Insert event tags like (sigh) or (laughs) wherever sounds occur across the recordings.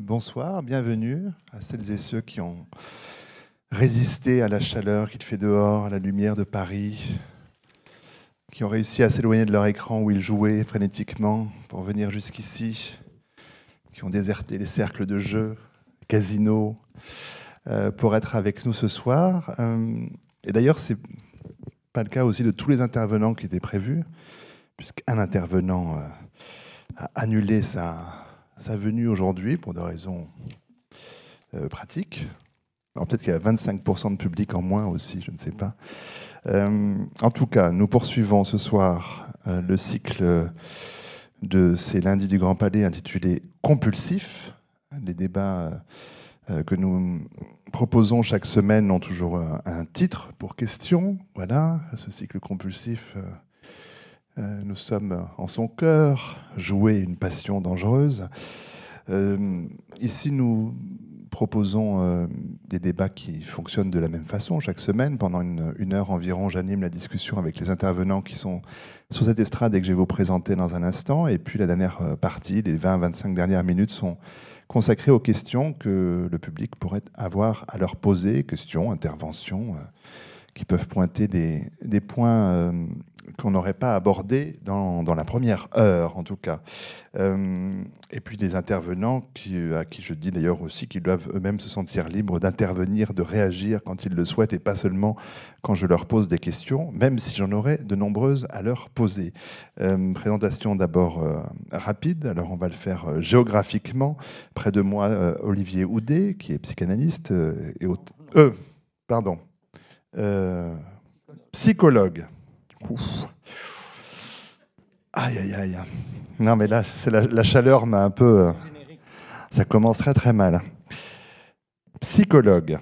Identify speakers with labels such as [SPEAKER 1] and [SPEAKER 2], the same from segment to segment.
[SPEAKER 1] Bonsoir, bienvenue à celles et ceux qui ont résisté à la chaleur qu'il fait dehors, à la lumière de Paris, qui ont réussi à s'éloigner de leur écran où ils jouaient frénétiquement pour venir jusqu'ici, qui ont déserté les cercles de jeu, casinos, euh, pour être avec nous ce soir. Euh, et d'ailleurs, c'est pas le cas aussi de tous les intervenants qui étaient prévus, puisqu'un intervenant euh, a annulé sa, sa venue aujourd'hui pour des raisons pratiques. Alors peut-être qu'il y a 25% de public en moins aussi, je ne sais pas. en tout cas, nous poursuivons ce soir le cycle de ces lundis du Grand Palais intitulé Compulsif. Les débats euh, que nous proposons chaque semaine ont toujours un, titre pour question. Voilà, ce cycle compulsif. Euh, euh, nous sommes en son cœur, jouer une passion dangereuse. ici, nous proposons des débats qui fonctionnent de la même façon chaque semaine. Pendant une, heure environ, j'anime la discussion avec les intervenants qui sont sur cette estrade et que je vais vous présenter dans un instant. Et puis la dernière partie, les 20-25 dernières minutes, sont consacré aux questions que le public pourrait avoir à leur poser, questions, interventions, euh, qui peuvent pointer des, points euh, qu'on n'aurait pas abordés dans, la première heure, en tout cas. Euh, et puis des intervenants à qui je dis d'ailleurs aussi qu'ils doivent eux-mêmes se sentir libres d'intervenir, de réagir quand ils le souhaitent, et pas seulement quand je leur pose des questions, même si j'en aurais de nombreuses à leur poser. présentation d'abord rapide, alors on va le faire géographiquement. Près de moi, Olivier Houdet, qui est psychanalyste, et euh, pardon, euh, psychologue. Aïe, aïe, aïe. Non, mais là, c'est la, chaleur m'a un peu. Euh, ça commence très, très mal. Psychologue.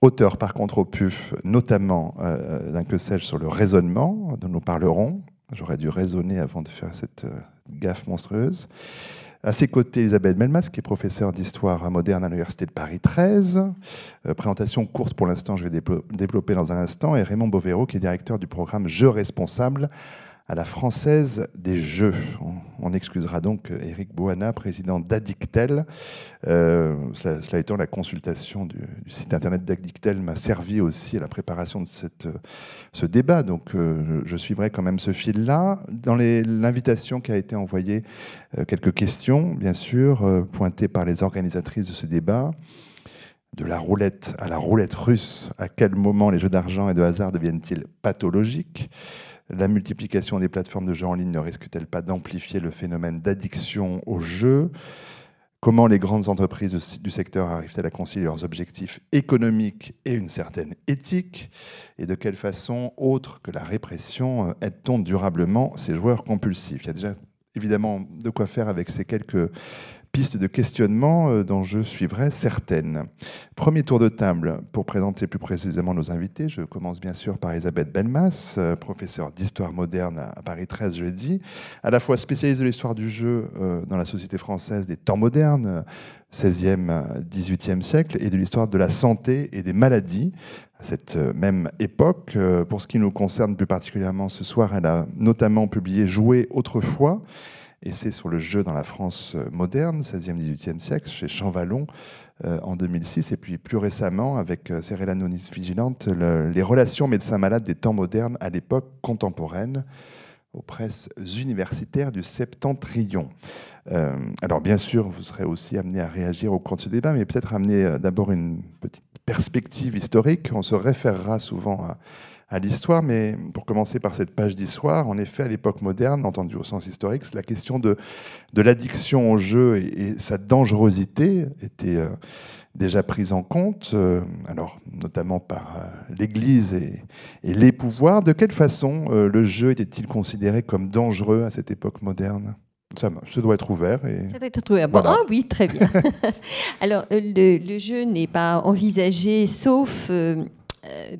[SPEAKER 1] Auteur, par contre, au PUF, notamment euh, d'un que sais-je sur le raisonnement, dont nous parlerons. J'aurais dû raisonner avant de faire cette gaffe monstrueuse. À ses côtés, Elisabeth Melmas, qui est professeure d'histoire moderne à l'Université de Paris 13. Euh, présentation courte pour l'instant, je vais développer dans un instant. Et Raymond Bovero, qui est directeur du programme Jeux responsables à la française des jeux. On, excusera donc Eric Boana, président d'Addictel. Euh, cela, étant, la consultation du, site internet d'Addictel m'a servi aussi à la préparation de ce débat, donc euh, je suivrai quand même ce fil-là. Dans l'invitation qui a été envoyée, euh, quelques questions, bien sûr, pointées par les organisatrices de ce débat de la roulette à la roulette russe, à quel moment les jeux d'argent et de hasard deviennent-ils pathologiques? La multiplication des plateformes de jeux en ligne ne risque-t-elle pas d'amplifier le phénomène d'addiction aux jeux Comment les grandes entreprises du secteur arrivent-elles à concilier leurs objectifs économiques et une certaine éthique? Et de quelle façon, autre que la répression, aide-t-on durablement ces joueurs compulsifs? Il y a déjà évidemment de quoi faire avec ces quelques pistes de questionnement euh, dont je suivrai certaines. Premier tour de table pour présenter plus précisément nos invités. Je commence bien sûr par Elisabeth Belmas, euh, professeure d'histoire moderne à Paris 13, je l'ai dit, à la fois spécialiste de l'histoire du jeu euh, dans la société française des temps modernes, 16e, 18e siècle, et de l'histoire de la santé et des maladies à cette même époque. Pour ce qui nous concerne plus particulièrement ce soir, elle a notamment publié Jouer autrefois et c'est sur le jeu dans la France euh, moderne, 16e, 18e siècle, chez Champvallon euh, en 2006, et puis plus récemment avec euh, Cyril Anonis Vigilante, les relations médecins-malades des temps modernes à l'époque contemporaine aux presses universitaires du Septentrion. alors bien sûr, vous serez aussi amené à réagir au cours de ce débat, mais peut-être amener d'abord une petite perspective historique. On se référera souvent à à l'histoire, mais pour commencer par cette page d'histoire, en effet, à l'époque moderne, entendu au sens historique, la question de, de l'addiction au jeu et, sa dangerosité était euh, déjà prise en compte, euh, alors notamment par euh, l'Église et, les pouvoirs. De quelle façon le jeu était-il considéré comme dangereux à cette époque moderne? Ça, doit être ouvert. Et...
[SPEAKER 2] Ça doit être ouvert. Bon, ah oui, très bien. (laughs) Alors, le, le jeu n'est pas envisagé sauf euh,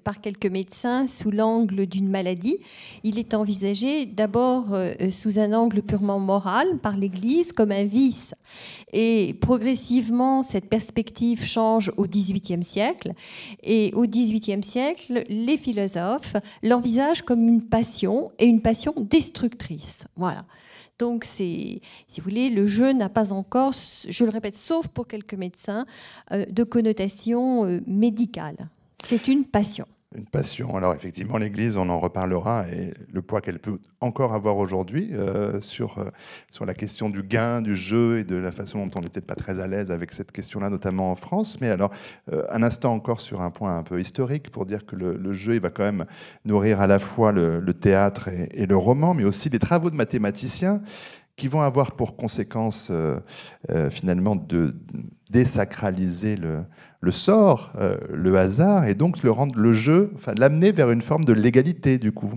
[SPEAKER 2] par quelques médecins sous l'angle d'une maladie. Il est envisagé d'abord euh, sous un angle purement moral par l'Église comme un vice. Et progressivement, cette perspective change au XVIIIe siècle. Et au XVIIIe siècle, les philosophes l'envisagent comme une passion et une passion destructrice. Voilà. Donc, c'est, si vous voulez, le jeu n'a pas encore, je le répète, sauf pour quelques médecins, euh, de connotation euh, médicale. C'est une passion
[SPEAKER 1] une passion. Alors effectivement, l'Église, on en reparlera, et le poids qu'elle peut encore avoir aujourd'hui euh, sur, euh, sur la question du gain, du jeu, et de la façon dont on n'était pas très à l'aise avec cette question-là, notamment en France. Mais alors, euh, un instant encore sur un point un peu historique, pour dire que le, jeu, il va quand même nourrir à la fois le, théâtre et, et, le roman, mais aussi les travaux de mathématiciens qui vont avoir pour conséquence finalement de désacraliser le, sort, euh, le hasard, et donc le rendre le jeu, enfin l'amener vers une forme de légalité du coup.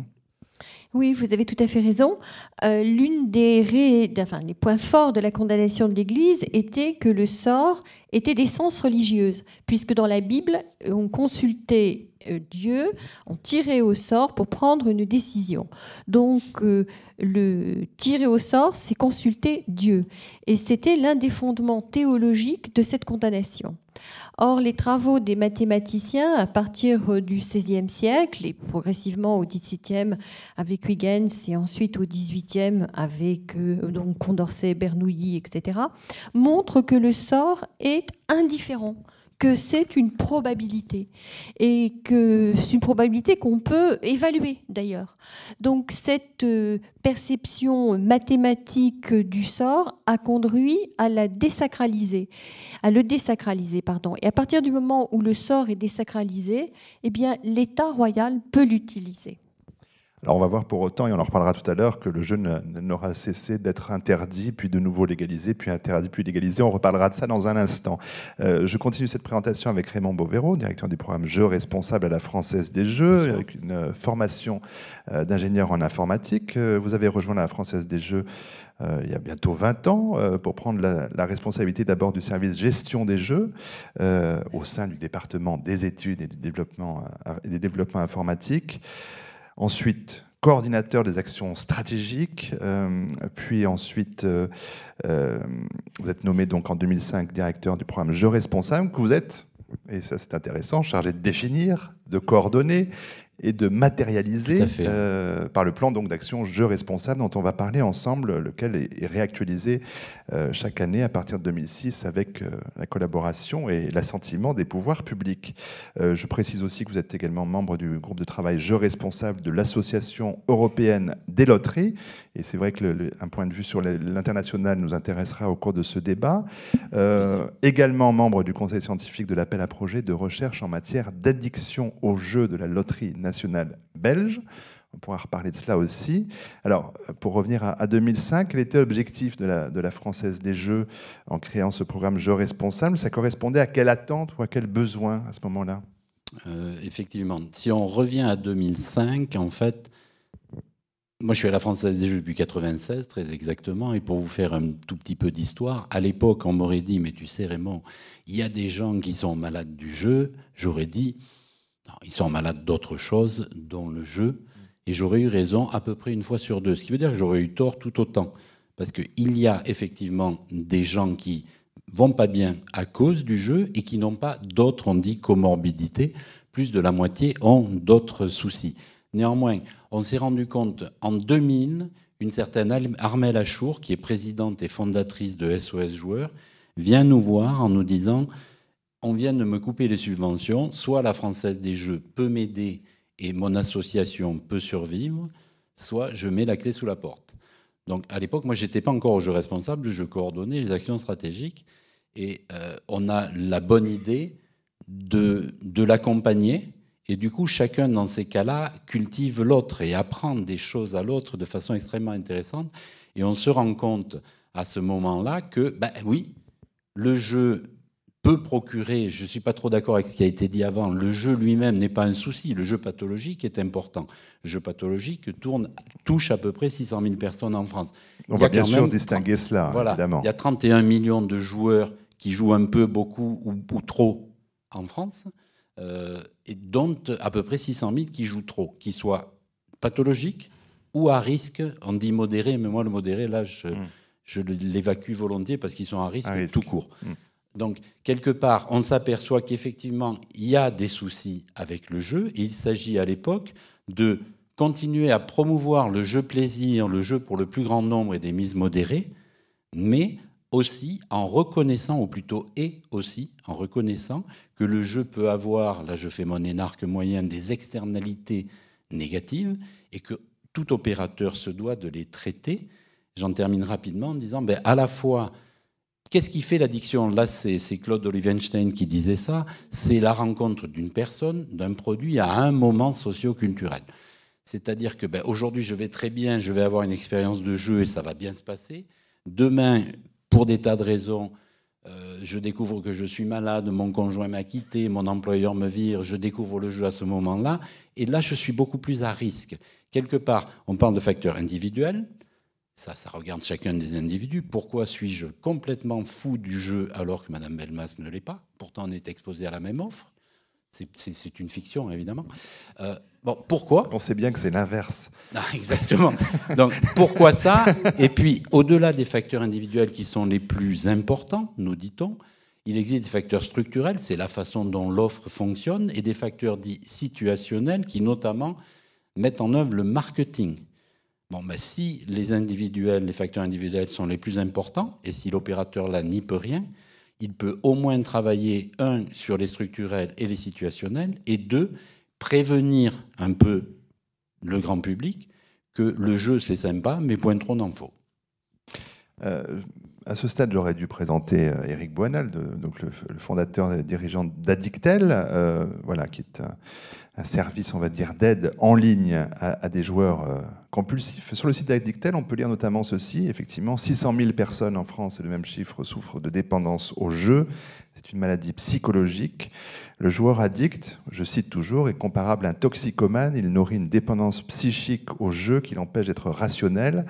[SPEAKER 2] Oui, vous avez tout à fait raison. Euh, l'une des, points forts de la condamnation de l'Église était que le sort était d'essence religieuse, puisque dans la Bible, on consultait euh, Dieu, on tirait au sort pour prendre une décision. Donc, le tirer au sort, c'est consulter Dieu. Et c'était l'un des fondements théologiques de cette condamnation. Or, les travaux des mathématiciens à partir euh, du XVIe siècle et progressivement au XVIIe avec Huygens et ensuite au XVIIIe avec euh, donc Condorcet, Bernoulli, etc., montrent que le sort est indifférent que c'est une probabilité et que c'est une probabilité qu'on peut évaluer d'ailleurs. Donc cette euh, perception mathématique du sort a conduit à la désacraliser, à le désacraliser pardon. Et à partir du moment où le sort est désacralisé, eh bien l'État royal peut l'utiliser.
[SPEAKER 1] Alors on va voir pour autant, et on en reparlera tout à l'heure, que le jeu n'aura cessé d'être interdit, puis de nouveau légalisé, puis interdit, puis légalisé. On reparlera de ça dans un instant. Euh, je continue cette présentation avec Raymond Beauvero, directeur du programme Jeux responsable à la Française des Jeux, avec une euh, formation euh, d'ingénieur en informatique. Vous avez rejoint la Française des Jeux il y a bientôt 20 ans pour prendre la, responsabilité d'abord du service gestion des jeux au sein du département des études et du développement, et des développements informatiques. Ensuite, coordinateur des actions stratégiques, euh, puis ensuite, euh, euh, vous êtes nommé donc en 2005 directeur du programme Jeux Responsable, que vous êtes, et ça c'est intéressant, chargé de définir, de coordonner et de matérialiser par le plan d'action Jeux responsables dont on va parler ensemble, lequel est, réactualisé chaque année à partir de 2006 avec euh, la collaboration et l'assentiment des pouvoirs publics. je précise aussi que vous êtes également membre du groupe de travail Jeux responsables de l'Association européenne des loteries. Et c'est vrai que un point de vue sur l'international nous intéressera au cours de ce débat. également membre du conseil scientifique de l'appel à projet de recherche en matière d'addiction aux jeux de la loterie nationale belge. On pourra reparler de cela aussi. Alors, pour revenir à, 2005, quel était l'objectif de la, Française des Jeux en créant ce programme Jeux responsables? Ça correspondait à quelle attente ou à quel besoin à ce moment-là?
[SPEAKER 3] Euh, Effectivement. Si on revient à 2005, en fait, moi je suis à la Française des Jeux depuis 96, très exactement. Et pour vous faire un tout petit peu d'histoire, à l'époque, on m'aurait dit Mais tu sais, Raymond, il y a des gens qui sont malades du jeu. J'aurais dit ils sont malades d'autre chose, dont le jeu. Et j'aurais eu raison à peu près une fois sur deux. Ce qui veut dire que j'aurais eu tort tout autant. Parce qu'il y a effectivement des gens qui vont pas bien à cause du jeu et qui n'ont pas d'autres, on dit, comorbidités. Plus de la moitié ont d'autres soucis. Néanmoins, on s'est rendu compte en 2000, une certaine Armelle Achour, qui est présidente et fondatrice de SOS Joueurs, vient nous voir en nous disant on vient de me couper les subventions, soit la Française des Jeux peut m'aider et mon association peut survivre, soit je mets la clé sous la porte. Donc à l'époque, moi, j'étais pas encore au jeu responsable, je coordonnais les actions stratégiques et euh, on a la bonne idée de, de l'accompagner. Et du coup, chacun dans ces cas-là cultive l'autre et apprend des choses à l'autre de façon extrêmement intéressante. Et on se rend compte à ce moment-là que, ben oui, le jeu peut procurer, je ne suis pas trop d'accord avec ce qui a été dit avant, le jeu lui-même n'est pas un souci, le jeu pathologique est important. Le jeu pathologique tourne, touche à peu près 600 000 personnes en France.
[SPEAKER 1] On va bien sûr distinguer cela, évidemment.
[SPEAKER 3] Il y a 31 millions de joueurs qui jouent un peu, beaucoup ou, trop en France, euh, et dont à peu près 600 000 qui jouent trop, qui soient pathologiques ou à risque, on dit modéré, mais moi le modéré, là, je, hmm. l'évacue volontiers parce qu'ils sont à risque, tout court. Hmm. Donc, quelque part, on s'aperçoit qu'effectivement, il y a des soucis avec le jeu, et il s'agit à l'époque de continuer à promouvoir le jeu plaisir, le jeu pour le plus grand nombre et des mises modérées, mais aussi en reconnaissant, ou plutôt et aussi en reconnaissant que le jeu peut avoir, là je fais mon énarque moyen, des externalités négatives et que tout opérateur se doit de les traiter. J'en termine rapidement en disant, ben, à la fois, qu'est-ce qui fait l'addiction? Là, c'est Claude Olivenstein qui disait ça, c'est la rencontre d'une personne, d'un produit à un moment socio-culturel. C'est-à-dire que ben, aujourd'hui, je vais très bien, je vais avoir une expérience de jeu et ça va bien se passer. Demain, pour des tas de raisons, euh, je découvre que je suis malade, mon conjoint m'a quitté, mon employeur me vire, je découvre le jeu à ce moment-là. Et là, je suis beaucoup plus à risque. Quelque part, on parle de facteurs individuels. Ça, ça regarde chacun des individus. Pourquoi suis-je complètement fou du jeu alors que Mme Belmas ne l'est pas? Pourtant, on est exposé à la même offre. C'est une fiction, évidemment. Euh, bon, pourquoi?
[SPEAKER 1] On sait bien que c'est l'inverse. (laughs)
[SPEAKER 3] Ah, exactement. Donc, pourquoi ça? Et puis, au-delà des facteurs individuels qui sont les plus importants, nous dit-on, il existe des facteurs structurels, c'est la façon dont l'offre fonctionne, et des facteurs dits situationnels qui, notamment, mettent en œuvre le marketing. Bon, ben, si les individuels, les facteurs individuels sont les plus importants, et si l'opérateur là n'y peut rien, il peut au moins travailler, un, sur les structurels et les situationnels, et deux, prévenir un peu le grand public que le jeu c'est sympa, mais point trop n'en faut.
[SPEAKER 1] Euh, à ce stade, j'aurais dû présenter Eric euh, Boinal, donc le, fondateur et dirigeant d'Addictel, euh, voilà, qui est un, un service, on va dire, d'aide en ligne à, des joueurs euh, compulsifs. Sur le site d'Addictel, on peut lire notamment ceci. Effectivement, 600 000 personnes en France, c'est le même chiffre, souffrent de dépendance au jeu. C'est une maladie psychologique. Le joueur addict, je cite toujours, est comparable à un toxicomane. Il nourrit une dépendance psychique au jeu qui l'empêche d'être rationnel.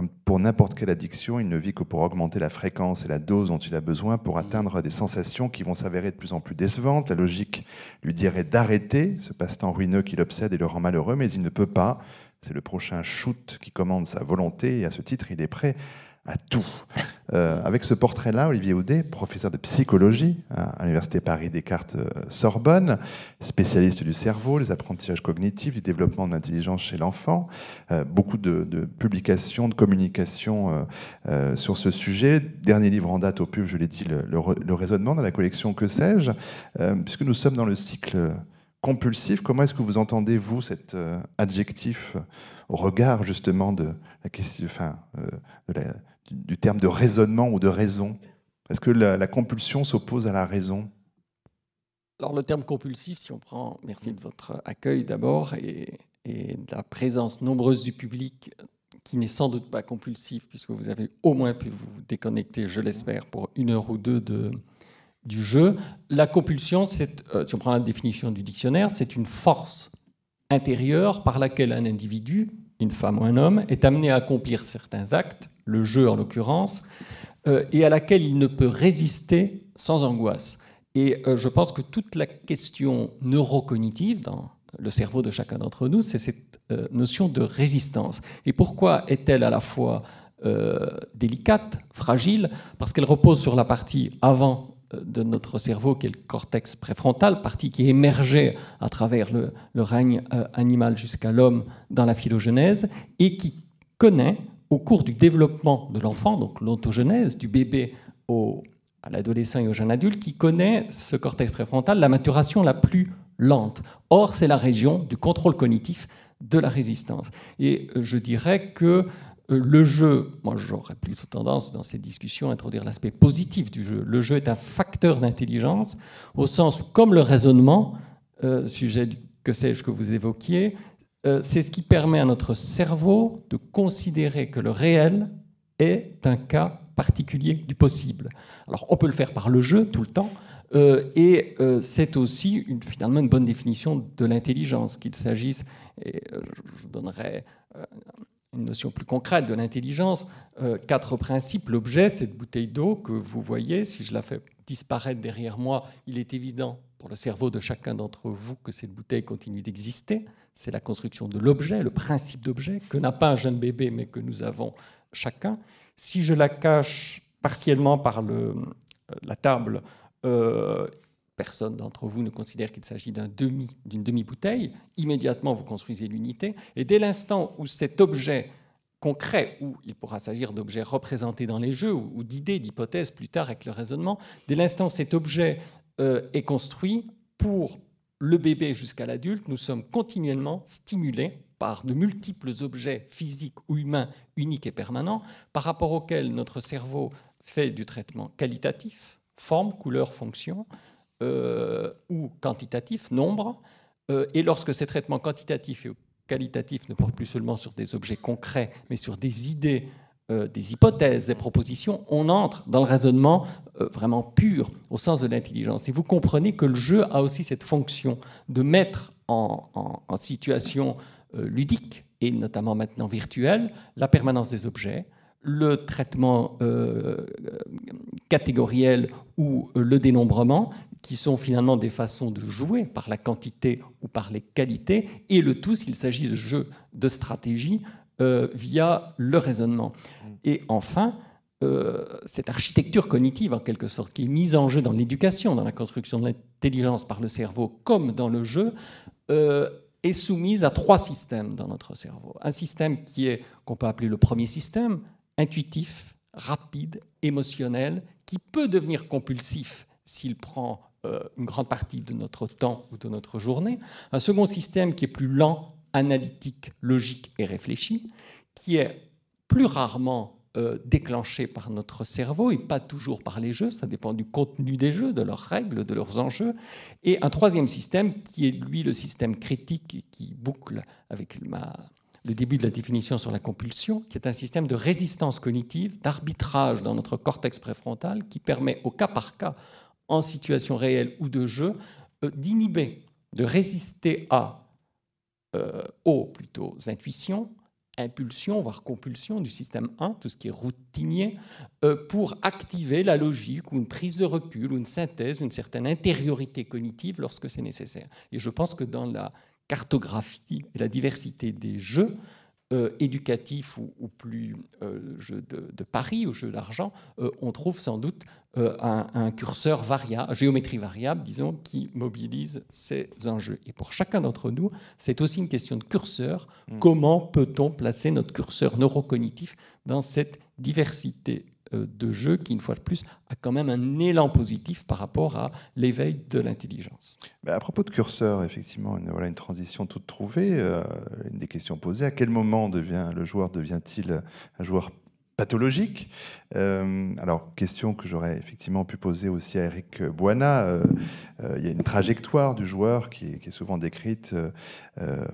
[SPEAKER 1] Comme pour n'importe quelle addiction, il ne vit que pour augmenter la fréquence et la dose dont il a besoin pour atteindre des sensations qui vont s'avérer de plus en plus décevantes. La logique lui dirait d'arrêter ce passe-temps ruineux qui l'obsède et le rend malheureux, mais il ne peut pas. C'est le prochain shoot qui commande sa volonté et à ce titre, il est prêt à tout. Euh, avec ce portrait-là, Olivier Houdet, professeur de psychologie à l'Université Paris-Descartes-Sorbonne, spécialiste du cerveau, des apprentissages cognitifs, du développement de l'intelligence chez l'enfant, euh, beaucoup de, publications, de communications euh, sur ce sujet. Dernier livre en date au pub, je l'ai dit, le, raisonnement dans la collection Que sais-je, puisque nous sommes dans le cycle compulsif, comment est-ce que vous entendez, vous, cet adjectif au regard justement de la question, de la, du terme de raisonnement ou de raison Est-ce que la, compulsion s'oppose à la raison?
[SPEAKER 4] Alors le terme compulsif, si on prend, merci de votre accueil d'abord, et, de la présence nombreuse du public qui n'est sans doute pas compulsif, puisque vous avez au moins pu vous déconnecter, je l'espère, pour une heure ou deux de, du jeu. La compulsion, euh, si on prend la définition du dictionnaire, c'est une force intérieure par laquelle un individu, une femme ou un homme, est amené à accomplir certains actes le jeu en l'occurrence, euh, et à laquelle il ne peut résister sans angoisse. Et euh, je pense que toute la question neurocognitive dans le cerveau de chacun d'entre nous, c'est cette euh, notion de résistance. Et pourquoi est-elle à la fois délicate, fragile? Parce qu'elle repose sur la partie avant de notre cerveau, qui est le cortex préfrontal, partie qui émergeait à travers le, règne animal jusqu'à l'homme dans la phylogenèse, et qui connaît au cours du développement de l'enfant, donc l'ontogenèse, du bébé au, à l'adolescent et au jeune adulte, qui connaît ce cortex préfrontal, la maturation la plus lente. Or, c'est la région du contrôle cognitif de la résistance. Et euh, je dirais que euh, le jeu, moi j'aurais plutôt tendance dans cette discussion à introduire l'aspect positif du jeu. Le jeu est un facteur d'intelligence au sens où, comme le raisonnement, euh, sujet que sais-je que vous évoquiez, euh, c'est ce qui permet à notre cerveau de considérer que le réel est un cas particulier du possible. Alors on peut le faire par le jeu tout le temps, euh, et euh, c'est aussi finalement une bonne définition de l'intelligence, qu'il s'agisse, et je donnerai une notion plus concrète de l'intelligence, quatre principes. L'objet, cette bouteille d'eau que vous voyez, si je la fais disparaître derrière moi, il est évident pour le cerveau de chacun d'entre vous que cette bouteille continue d'exister c'est la construction de l'objet, le principe d'objet, que n'a pas un jeune bébé, mais que nous avons chacun. Si je la cache partiellement par le, la table, euh, personne d'entre vous ne considère qu'il s'agit d'un demi, d'une demi-bouteille, immédiatement vous construisez l'unité. Et dès l'instant où cet objet concret, où il pourra s'agir d'objets représentés dans les jeux ou, d'idées, d'hypothèses plus tard avec le raisonnement, dès l'instant où cet objet euh, est construit, pour le bébé jusqu'à l'adulte, nous sommes continuellement stimulés par de multiples objets physiques ou humains uniques et permanents, par rapport auxquels notre cerveau fait du traitement qualitatif, forme, couleur, fonction, euh, ou quantitatif, nombre. Euh, et lorsque ces traitements quantitatifs et qualitatifs ne portent plus seulement sur des objets concrets, mais sur des idées, euh, des hypothèses, des propositions, on entre dans le raisonnement vraiment pur, au sens de l'intelligence. Et vous comprenez que le jeu a aussi cette fonction de mettre en, en situation ludique, et notamment maintenant virtuelle, la permanence des objets, le traitement euh, catégoriel ou euh, le dénombrement, qui sont finalement des façons de jouer par la quantité ou par les qualités, et le tout s'il s'agit de jeux de stratégie euh, via le raisonnement. Et enfin, cette architecture cognitive, en quelque sorte, qui est mise en jeu dans l'éducation, dans la construction de l'intelligence par le cerveau, comme dans le jeu, est soumise à trois systèmes dans notre cerveau. Un système qui est qu'on peut appeler le premier système, intuitif, rapide, émotionnel, qui peut devenir compulsif s'il prend euh, une grande partie de notre temps ou de notre journée. Un second système qui est plus lent, analytique, logique et réfléchi, qui est plus rarement euh, déclenché par notre cerveau et pas toujours par les jeux, ça dépend du contenu des jeux, de leurs règles, de leurs enjeux. Et un troisième système qui est lui le système critique qui boucle avec ma, le début de la définition sur la compulsion, qui est un système de résistance cognitive, d'arbitrage dans notre cortex préfrontal, qui permet au cas par cas, en situation réelle ou de jeu, euh, d'inhiber, de résister à, euh, aux plutôt intuitions, impulsions, voire compulsions du système 1, tout ce qui est routinier, euh, pour activer la logique ou une prise de recul ou une synthèse, une certaine intériorité cognitive lorsque c'est nécessaire. Et je pense que dans la cartographie et la diversité des jeux euh, éducatifs ou, plus euh, jeux de, Paris ou jeux d'argent, euh, on trouve sans doute un, curseur variable, géométrie variable, disons, qui mobilise ces enjeux. Et pour chacun d'entre nous, c'est aussi une question de curseur. Hmm. Comment peut-on placer notre curseur neurocognitif dans cette diversité de jeu qui, une fois de plus, a quand même un élan positif par rapport à l'éveil de l'intelligence.
[SPEAKER 1] à propos de curseur, effectivement, une, voilà, une transition toute trouvée. Euh, une des questions posées, à quel moment devient, le joueur devient-il un joueur pathologique. Euh, alors, question que j'aurais effectivement pu poser aussi à Eric Boina. Euh, euh, il y a une trajectoire du joueur qui est, souvent décrite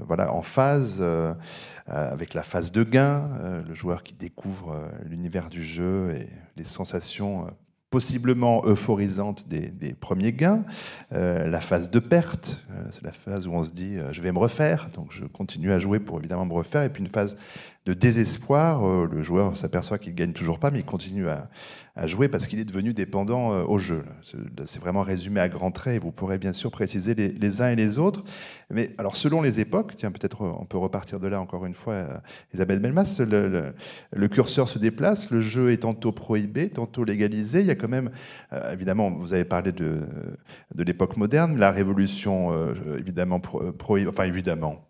[SPEAKER 1] voilà, en phase, avec la phase de gain, le joueur qui découvre l'univers du jeu et les sensations possiblement euphorisante des, premiers gains, euh, la phase de perte, euh, c'est la phase où on se dit euh, je vais me refaire, donc je continue à jouer pour évidemment me refaire, et puis une phase de désespoir, le joueur s'aperçoit qu'il gagne toujours pas, mais il continue à, à jouer parce qu'il est devenu dépendant euh, au jeu. C'est vraiment résumé à grands traits et vous pourrez bien sûr préciser les, uns et les autres. Mais alors, selon les époques, tiens, peut-être on peut repartir de là encore une fois, euh, Isabelle Belmas, le, curseur se déplace, le jeu est tantôt prohibé, tantôt légalisé. Il y a quand même, euh, évidemment, vous avez parlé de, de l'époque moderne, la révolution, évidemment, pro, enfin évidemment,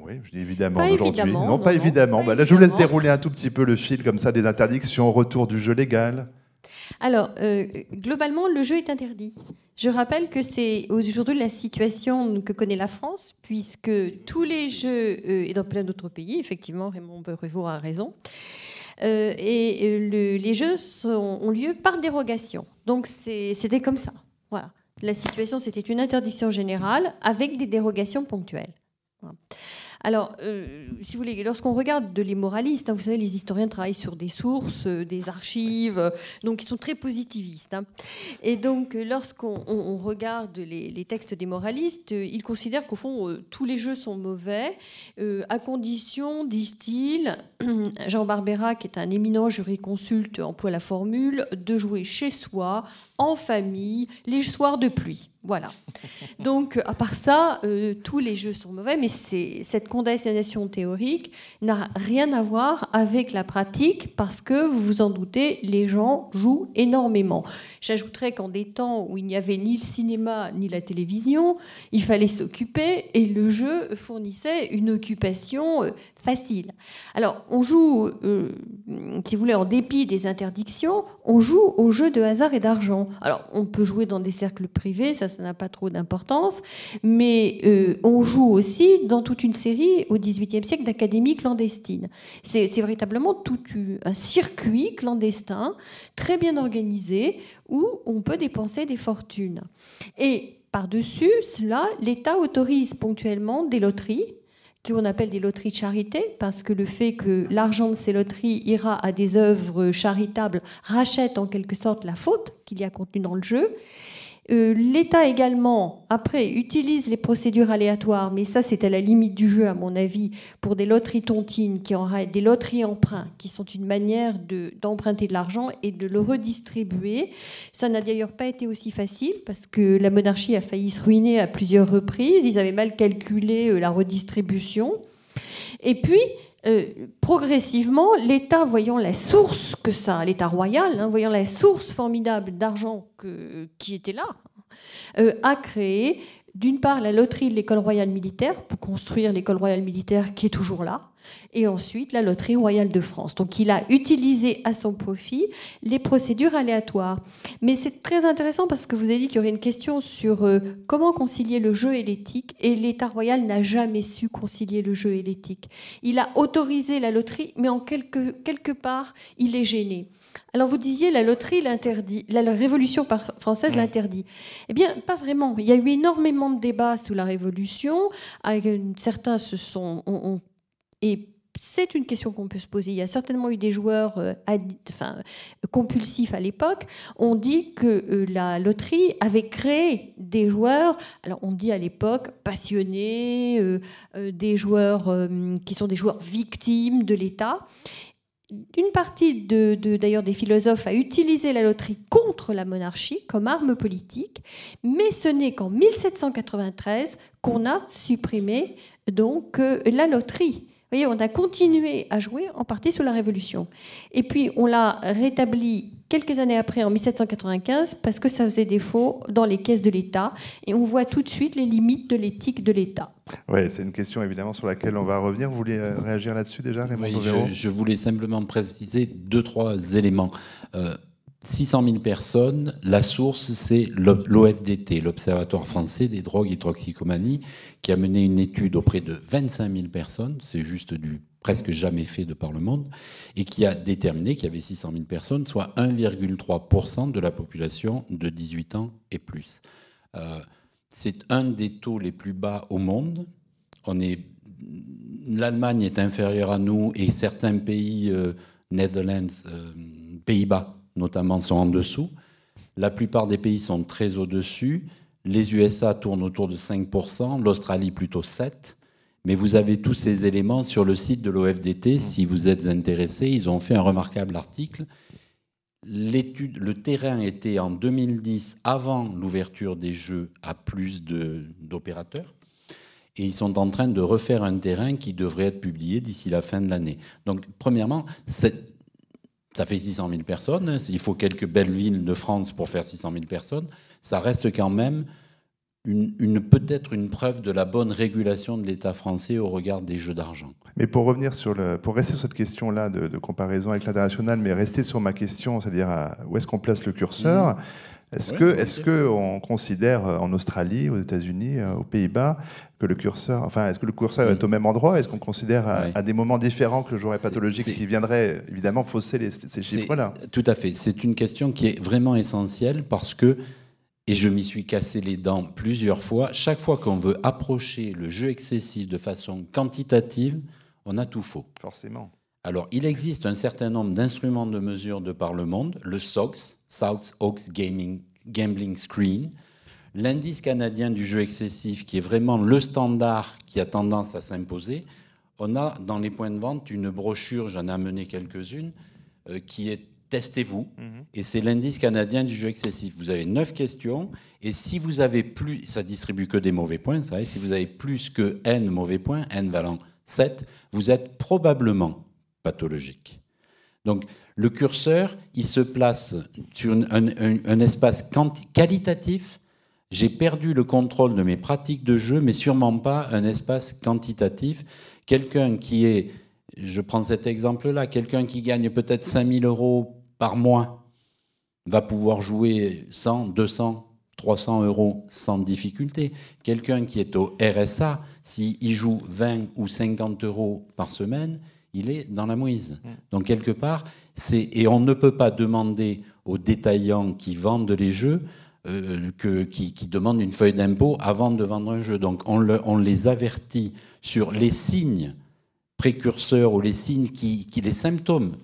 [SPEAKER 1] oui, je dis évidemment aujourd'hui. Non, pas évidemment. Bah, là, je vous laisse dérouler un tout petit peu le fil comme ça des interdictions, retour du jeu légal.
[SPEAKER 2] Alors, euh, globalement, le jeu est interdit. Je rappelle que c'est aujourd'hui la situation que connaît la France, puisque tous les jeux, euh, et dans plein d'autres pays, effectivement, Raymond Brevoort a raison, euh, et les jeux ont lieu par dérogation. Donc, c'était comme ça. Voilà. La situation, c'était une interdiction générale avec des dérogations ponctuelles. Voilà. Alors, euh, si vous voulez, lorsqu'on regarde de les moralistes, hein, vous savez, les historiens travaillent sur des sources, euh, des archives, euh, donc ils sont très positivistes. Hein. Et donc, lorsqu'on regarde les, textes des moralistes, ils considèrent qu'au fond, tous les jeux sont mauvais, à condition, disent-ils, (clears throat) Jean Barbera, qui est un éminent jurisconsulte, emploie la formule de jouer chez soi, en famille, les soirs de pluie. Voilà. Donc, à part ça, tous les jeux sont mauvais, mais cette condamnation théorique n'a rien à voir avec la pratique parce que, vous vous en doutez, les gens jouent énormément. J'ajouterais qu'en des temps où il n'y avait ni le cinéma ni la télévision, il fallait s'occuper et le jeu fournissait une occupation euh, facile. Alors, on joue, euh, si vous voulez, en dépit des interdictions, on joue aux jeux de hasard et d'argent. Alors, on peut jouer dans des cercles privés, ça, ça n'a pas trop d'importance, mais euh, on joue aussi dans toute une série au XVIIIe siècle d'académies clandestines. C'est véritablement tout un circuit clandestin, très bien organisé, où on peut dépenser des fortunes. Et par-dessus cela, l'État autorise ponctuellement des loteries qu'on appelle des loteries de charité, parce que le fait que l'argent de ces loteries ira à des œuvres charitables rachète en quelque sorte la faute qu'il y a contenue dans le jeu. Euh, L'État également, après, utilise les procédures aléatoires, mais ça c'est à la limite du jeu à mon avis, pour des loteries tontines, qui en, des loteries emprunts, qui sont une manière d'emprunter de, l'argent et de le redistribuer. Ça n'a d'ailleurs pas été aussi facile, parce que la monarchie a failli se ruiner à plusieurs reprises, ils avaient mal calculé euh, la redistribution. Et puis, euh, progressivement, l'État, voyant la source que ça, l'État royal, hein, voyant la source formidable d'argent qui était là, euh, a créé d'une part la loterie de l'école royale militaire pour construire l'école royale militaire qui est toujours là, et ensuite la Loterie royale de France. Donc il a utilisé à son profit les procédures aléatoires. Mais c'est très intéressant parce que vous avez dit qu'il y aurait une question sur euh, comment concilier le jeu et l'éthique, et l'État royal n'a jamais su concilier le jeu et l'éthique. Il a autorisé la loterie, mais en quelque, quelque part, il est gêné. Alors vous disiez la loterie l'interdit, la Révolution française l'interdit. Eh bien, pas vraiment. Il y a eu énormément de débats sous la Révolution. Certains se sont, ont et c'est une question qu'on peut se poser. Il y a certainement eu des joueurs euh, compulsifs à l'époque. On dit que euh, la loterie avait créé des joueurs, alors on dit à l'époque passionnés, euh, des joueurs qui sont des joueurs victimes de l'État. Une partie d'ailleurs des philosophes a utilisé la loterie contre la monarchie comme arme politique, mais ce n'est qu'en 1793 qu'on a supprimé donc la loterie voyez, on a continué à jouer en partie sous la Révolution. Et puis on l'a rétabli quelques années après, en 1795, parce que ça faisait défaut dans les caisses de l'État. Et on voit tout de suite les limites de l'éthique de l'État.
[SPEAKER 1] Oui, c'est une question évidemment sur laquelle on va revenir. Vous voulez euh, réagir là-dessus déjà, Raymond oui,
[SPEAKER 3] je, je, voulais simplement préciser deux, trois éléments. Euh, 600 000 personnes, la source, c'est l'OFDT, l'Observatoire français des drogues et toxicomanies, qui a mené une étude auprès de 25 000 personnes, c'est juste du presque jamais fait de par le monde, et qui a déterminé qu'il y avait 600 000 personnes, soit 1,3% de la population de 18 ans et plus. Euh, c'est un des taux les plus bas au monde. On est, l'Allemagne est inférieure à nous et certains pays, euh, Netherlands, euh, Pays-Bas, notamment, sont en dessous. La plupart des pays sont très au-dessus. Les USA tournent autour de 5%, l'Australie plutôt 7%. Mais vous avez tous ces éléments sur le site de l'OFDT. Si vous êtes intéressé, ils ont fait un remarquable article. L'étude, le terrain était en 2010, avant l'ouverture des jeux à plus d'opérateurs. Et ils sont en train de refaire un terrain qui devrait être publié d'ici la fin de l'année. Donc, premièrement, ça fait 600 000 personnes. Il faut quelques belles villes de France pour faire 600 000 personnes. Ça reste quand même une, peut-être une preuve de la bonne régulation de l'État français au regard des jeux d'argent.
[SPEAKER 1] Mais pour revenir sur le, pour rester sur cette question-là de, comparaison avec l'international, mais rester sur ma question, c'est-à-dire où est-ce qu'on place le curseur? Mmh. Est-ce que, est-ce que on considère euh, en Australie, aux États-Unis, euh, aux Pays-Bas, que le curseur, enfin, est-ce que le curseur est au même endroit? Est-ce qu'on considère à, des moments différents que le joueur est pathologique, ce qui viendrait évidemment fausser ces chiffres-là?
[SPEAKER 3] Tout à fait. C'est une question qui est vraiment essentielle parce que, et je m'y suis cassé les dents plusieurs fois, chaque fois qu'on veut approcher le jeu excessif de façon quantitative, on a tout faux.
[SPEAKER 1] Forcément.
[SPEAKER 3] Alors, il existe un certain nombre d'instruments de mesure de par le monde, le SOX, South Oaks Gaming, Gambling Screen, l'indice canadien du jeu excessif, qui est vraiment le standard qui a tendance à s'imposer. On a dans les points de vente une brochure, j'en ai amené quelques-unes, euh, qui est testez-vous. Mhm. Et c'est l'indice canadien du jeu excessif. Vous avez neuf questions. Et si vous avez plus, ça distribue que des mauvais points, ça, si vous avez plus que n mauvais points, n valant 7, vous êtes probablement pathologique. Donc le curseur, il se place sur un, espace qualitatif. J'ai perdu le contrôle de mes pratiques de jeu, mais sûrement pas un espace quantitatif. Quelqu'un qui est, je prends cet exemple-là, quelqu'un qui gagne peut-être 5000 euros par mois va pouvoir jouer 100, 200, 300 euros sans difficulté. Quelqu'un qui est au RSA, s'il joue 20 ou 50 euros par semaine, il est dans la mouise. Mm. Donc quelque part, c'est et on ne peut pas demander aux détaillants qui vendent les jeux euh, que, qui, demandent une feuille d'impôt avant de vendre un jeu. Donc on, on, les avertit sur les signes précurseurs ou les signes qui, qui les symptômes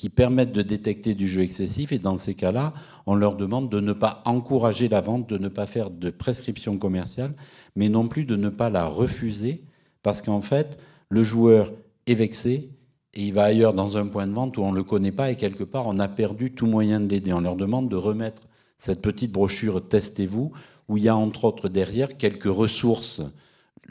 [SPEAKER 3] qui permettent de détecter du jeu excessif. Et dans ces cas-là, on leur demande de ne pas encourager la vente, de ne pas faire de prescription commerciale, mais non plus de ne pas la refuser, parce qu'en fait, le joueur est vexé et il va ailleurs dans un point de vente où on ne le connaît pas et quelque part on a perdu tout moyen de l'aider. On leur demande de remettre cette petite brochure Testez-vous, où il y a entre autres derrière quelques ressources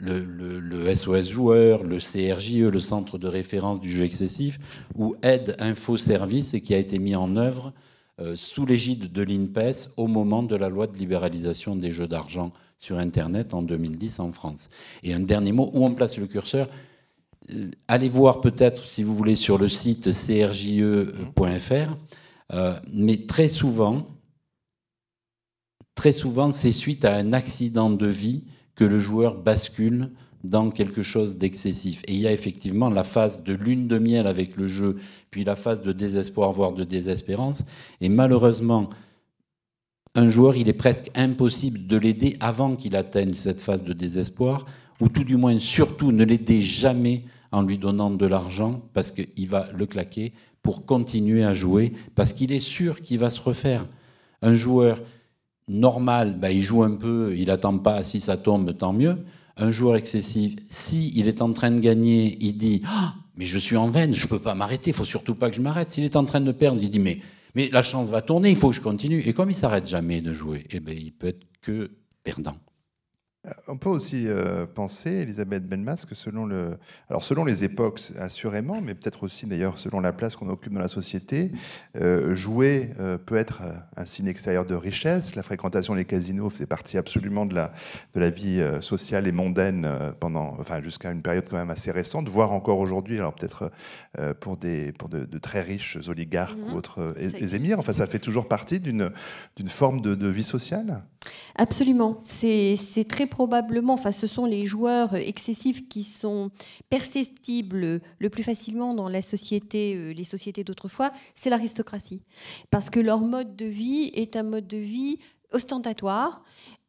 [SPEAKER 3] le, SOS joueur, le CRJE, le centre de référence du jeu excessif, ou Aide Info Service, qui a été mis en œuvre euh, sous l'égide de l'INPES au moment de la loi de libéralisation des jeux d'argent sur Internet en 2010 en France. Et un dernier mot, où on place le curseur? Euh, Allez voir peut-être, si vous voulez, sur le site crje.fr, euh, mais très souvent, très souvent, c'est suite à un accident de vie que le joueur bascule dans quelque chose d'excessif. Et il y a effectivement la phase de lune de miel avec le jeu, puis la phase de désespoir, voire de désespérance. Et malheureusement, un joueur, il est presque impossible de l'aider avant qu'il atteigne cette phase de désespoir, ou tout du moins, surtout, ne l'aider jamais en lui donnant de l'argent, parce qu'il va le claquer pour continuer à jouer, parce qu'il est sûr qu'il va se refaire. Un joueur normal, ben, il joue un peu, il n'attend pas, si ça tombe, tant mieux. Un joueur excessif, si il est en train de gagner, il dit ah, mais je suis en veine, je ne peux pas m'arrêter, il faut surtout pas que je m'arrête. S'il est en train de perdre, il dit mais, la chance va tourner, il faut que je continue. Et comme il s'arrête jamais de jouer, eh ben, peut être que perdant.
[SPEAKER 1] On peut aussi euh, penser, Elisabeth Benmas, que selon, le, alors selon les époques, assurément, mais peut-être aussi d'ailleurs selon la place qu'on occupe dans la société, euh, jouer euh, peut être un signe extérieur de richesse. La fréquentation des casinos faisait partie absolument de la, de la vie sociale et mondaine pendant, enfin, jusqu'à une période quand même assez récente, voire encore aujourd'hui, alors peut-être pour, des, pour de, très riches oligarques ou mhm. autres émirs. Enfin, ça fait toujours partie d'une forme de, de vie sociale
[SPEAKER 2] Absolument. C'est très probablement, enfin, ce sont les joueurs excessifs qui sont perceptibles le plus facilement dans la société, euh, les sociétés d'autrefois, c'est l'aristocratie. Parce que leur mode de vie est un mode de vie ostentatoire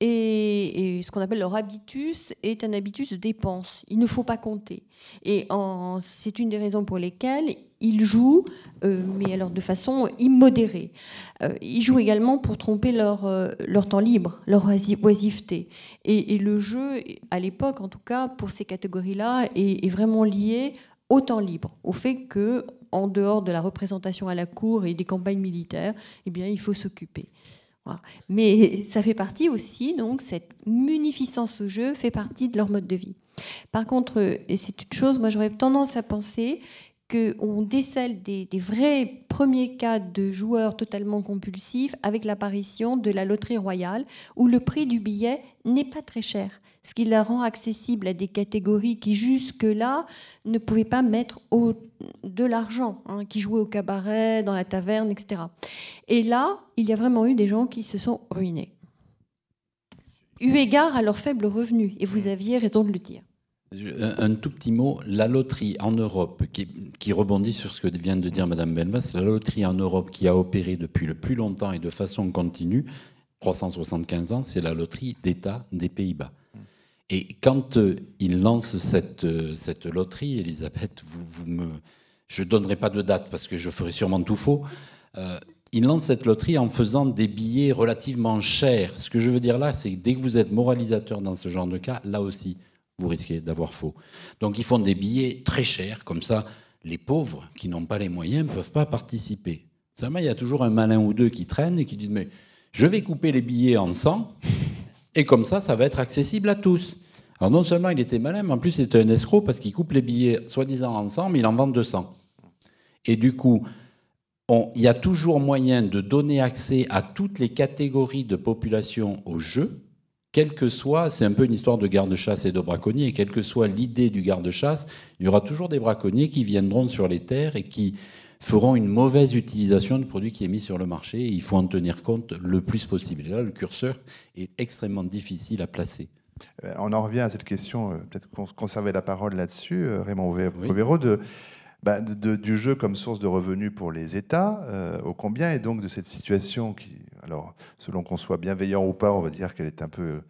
[SPEAKER 2] et, ce qu'on appelle leur habitus est un habitus de dépense. Il ne faut pas compter. Et c'est une des raisons pour lesquelles ils jouent, euh, mais alors de façon immodérée. Euh, ils jouent également pour tromper leur, euh, leur temps libre, leur oisiveté. Et, le jeu, à l'époque en tout cas, pour ces catégories-là, est, est, vraiment lié au temps libre, au fait que en dehors de la représentation à la cour et des campagnes militaires, eh bien, il faut s'occuper. Mais ça fait partie aussi, donc cette munificence au jeu fait partie de leur mode de vie. Par contre, et c'est une chose, moi j'aurais tendance à penser qu'on décèle des, vrais premiers cas de joueurs totalement compulsifs avec l'apparition de la loterie royale, où le prix du billet n'est pas très cher, ce qui la rend accessible à des catégories qui jusque-là ne pouvaient pas mettre de l'argent, hein, qui jouaient au cabaret, dans la taverne, etc. Et là, il y a vraiment eu des gens qui se sont ruinés. Eu égard à leurs faibles revenus, et vous aviez raison de le dire.
[SPEAKER 3] Un, tout petit mot, la loterie en Europe, qui, rebondit sur ce que vient de dire Madame Benbas, la loterie en Europe qui a opéré depuis le plus longtemps et de façon continue, 375 ans, c'est la loterie d'État des Pays-Bas. Et quand euh, il lance cette, euh, cette loterie, Elisabeth, je ne donnerai pas de date parce que je ferai sûrement tout faux, euh, il lance cette loterie en faisant des billets relativement chers. Ce que je veux dire là, c'est que dès que vous êtes moralisateur dans ce genre de cas, là aussi, vous risquez d'avoir faux. Donc ils font des billets très chers, comme ça les pauvres qui n'ont pas les moyens ne peuvent pas participer. Seulement, il y a toujours un malin ou deux qui traînent et qui disent Mais je vais couper les billets en 100, (laughs) et comme ça, ça va être accessible à tous. Alors non seulement il était malin, mais en plus c'était un escroc parce qu'il coupe les billets soi-disant en 100, mais il en vend 200. Et du coup, il y a toujours moyen de donner accès à toutes les catégories de population au jeu, quel que soit, c'est un peu une histoire de garde-chasse et de braconniers, et quelle que soit l'idée du garde-chasse, il y aura toujours des braconniers qui viendront sur les terres et qui feront une mauvaise utilisation du produit qui est mis sur le marché. Et il faut en tenir compte le plus possible. Et là, le curseur est extrêmement difficile à placer.
[SPEAKER 1] Euh, on en revient à cette question, euh, peut-être conserver la parole là-dessus, euh, Raymond Povero, de, bah, du jeu comme source de revenus pour les États, au combien, et donc de cette situation qui, alors selon qu'on soit bienveillant ou pas, on va dire qu'elle est un peu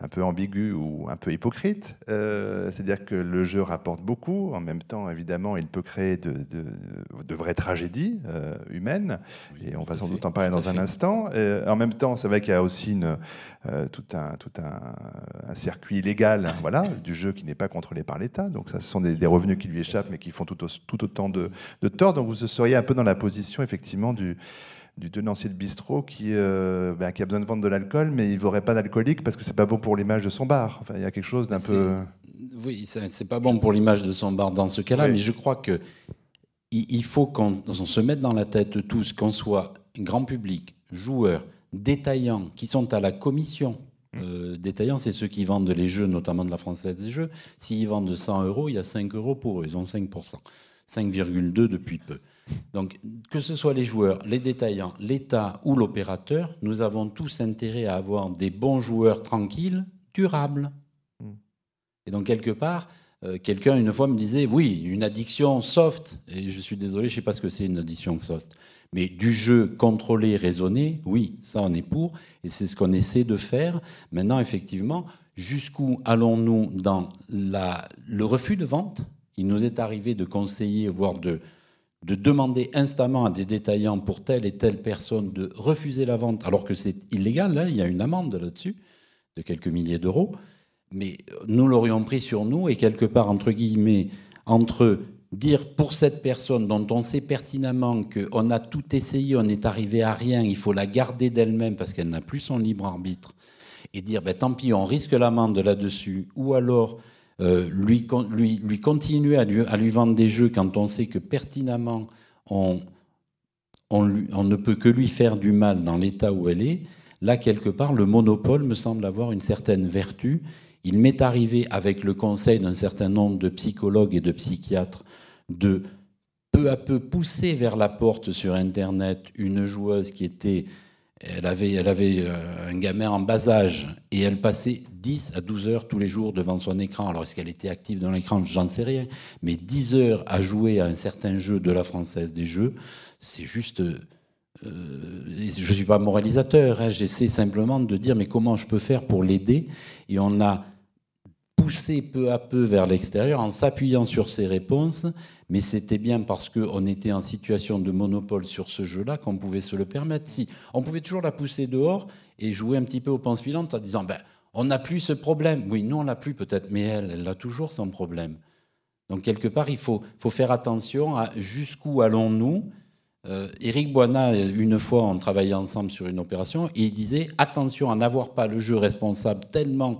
[SPEAKER 1] un peu ambigu ou un peu hypocrite. Euh, c'est-à-dire que le jeu rapporte beaucoup. En même temps, évidemment, il peut créer de, de, vraies tragédies euh, humaines. et on va sans doute en parler dans un instant. Euh, en même temps, c'est vrai qu'il y a aussi une, tout, un, tout un, circuit légal voilà, du jeu qui n'est pas contrôlé par l'État. Donc, ça, ce sont des, revenus qui lui échappent, mais qui font tout, tout autant de, de tort. Donc, vous seriez un peu dans la position, effectivement, du du tenancier de bistrot qui, euh, ben, qui a besoin de vendre de l'alcool, mais il ne vaudrait pas d'alcoolique parce que c'est pas bon pour l'image de son bar. Enfin, il y a quelque chose d'un peu.
[SPEAKER 3] Oui, c'est pas bon pour l'image de son bar dans ce cas-là, mais je crois que il faut qu'on se mette dans la tête tous, qu'on soit grand public, joueurs, détaillants, qui sont à la commission. Mmh. Euh, détaillants, c'est ceux qui vendent les jeux, notamment de la Française des Jeux. S'ils vendent 100 euros, il y a 5 euros pour eux. Ils ont 5%. 5,2 depuis peu. Donc, que ce soit les joueurs, les détaillants, l'État ou l'opérateur, nous avons tous intérêt à avoir des bons joueurs tranquilles, durables. Hmm. Et donc, quelque part, euh, quelqu'un une fois me disait, oui, une addiction soft, et je suis désolé, je ne sais pas ce que c'est une addiction soft, mais du jeu contrôlé, raisonné, oui, ça on est pour, et c'est ce qu'on essaie de faire. Maintenant, effectivement, jusqu'où allons-nous dans la, le refus de vente? Il nous est arrivé de conseiller, voire de de demander instamment à des détaillants pour telle et telle personne de refuser la vente, alors que c'est illégal, là, il y a une amende là-dessus de quelques milliers d'euros, mais nous l'aurions pris sur nous et quelque part, entre guillemets, entre dire pour cette personne dont on sait pertinemment qu'on a tout essayé, on n'est arrivé à rien, il faut la garder d'elle-même parce qu'elle n'a plus son libre arbitre, et dire ben, tant pis, on risque l'amende là-dessus, ou alors euh, lui, lui, lui, continuer à lui, à lui, vendre des jeux quand on sait que pertinemment on, on, on, ne peut que lui faire du mal dans l'état où elle est, là, quelque part, le monopole me semble avoir une certaine vertu. Il m'est arrivé, avec le conseil d'un certain nombre de psychologues et de psychiatres, de peu à peu pousser vers la porte sur Internet une joueuse qui était elle avait, elle avait euh, un gamin en bas âge et elle passait 10 à 12 heures tous les jours devant son écran. Alors, est-ce qu'elle était active dans l'écran? J'en sais rien. Mais 10 heures à jouer à un certain jeu de la Française des Jeux, c'est juste. Euh, je ne suis pas moralisateur, hein. j'essaie simplement de dire mais comment je peux faire pour l'aider? Et on a poussé peu à peu vers l'extérieur en s'appuyant sur ses réponses mais c'était bien parce qu'on était en situation de monopole sur ce jeu-là qu'on pouvait se le permettre. Si on pouvait toujours la pousser dehors et jouer un petit peu au pense filante en disant ben, on n'a plus ce problème. Oui, nous on l'a plus peut-être, mais elle, elle a toujours son problème. Donc quelque part, il faut, faire attention à jusqu'où allons-nous. Euh, Éric Boina, une fois, on travaillait ensemble sur une opération, et il disait attention à n'avoir pas le jeu responsable tellement,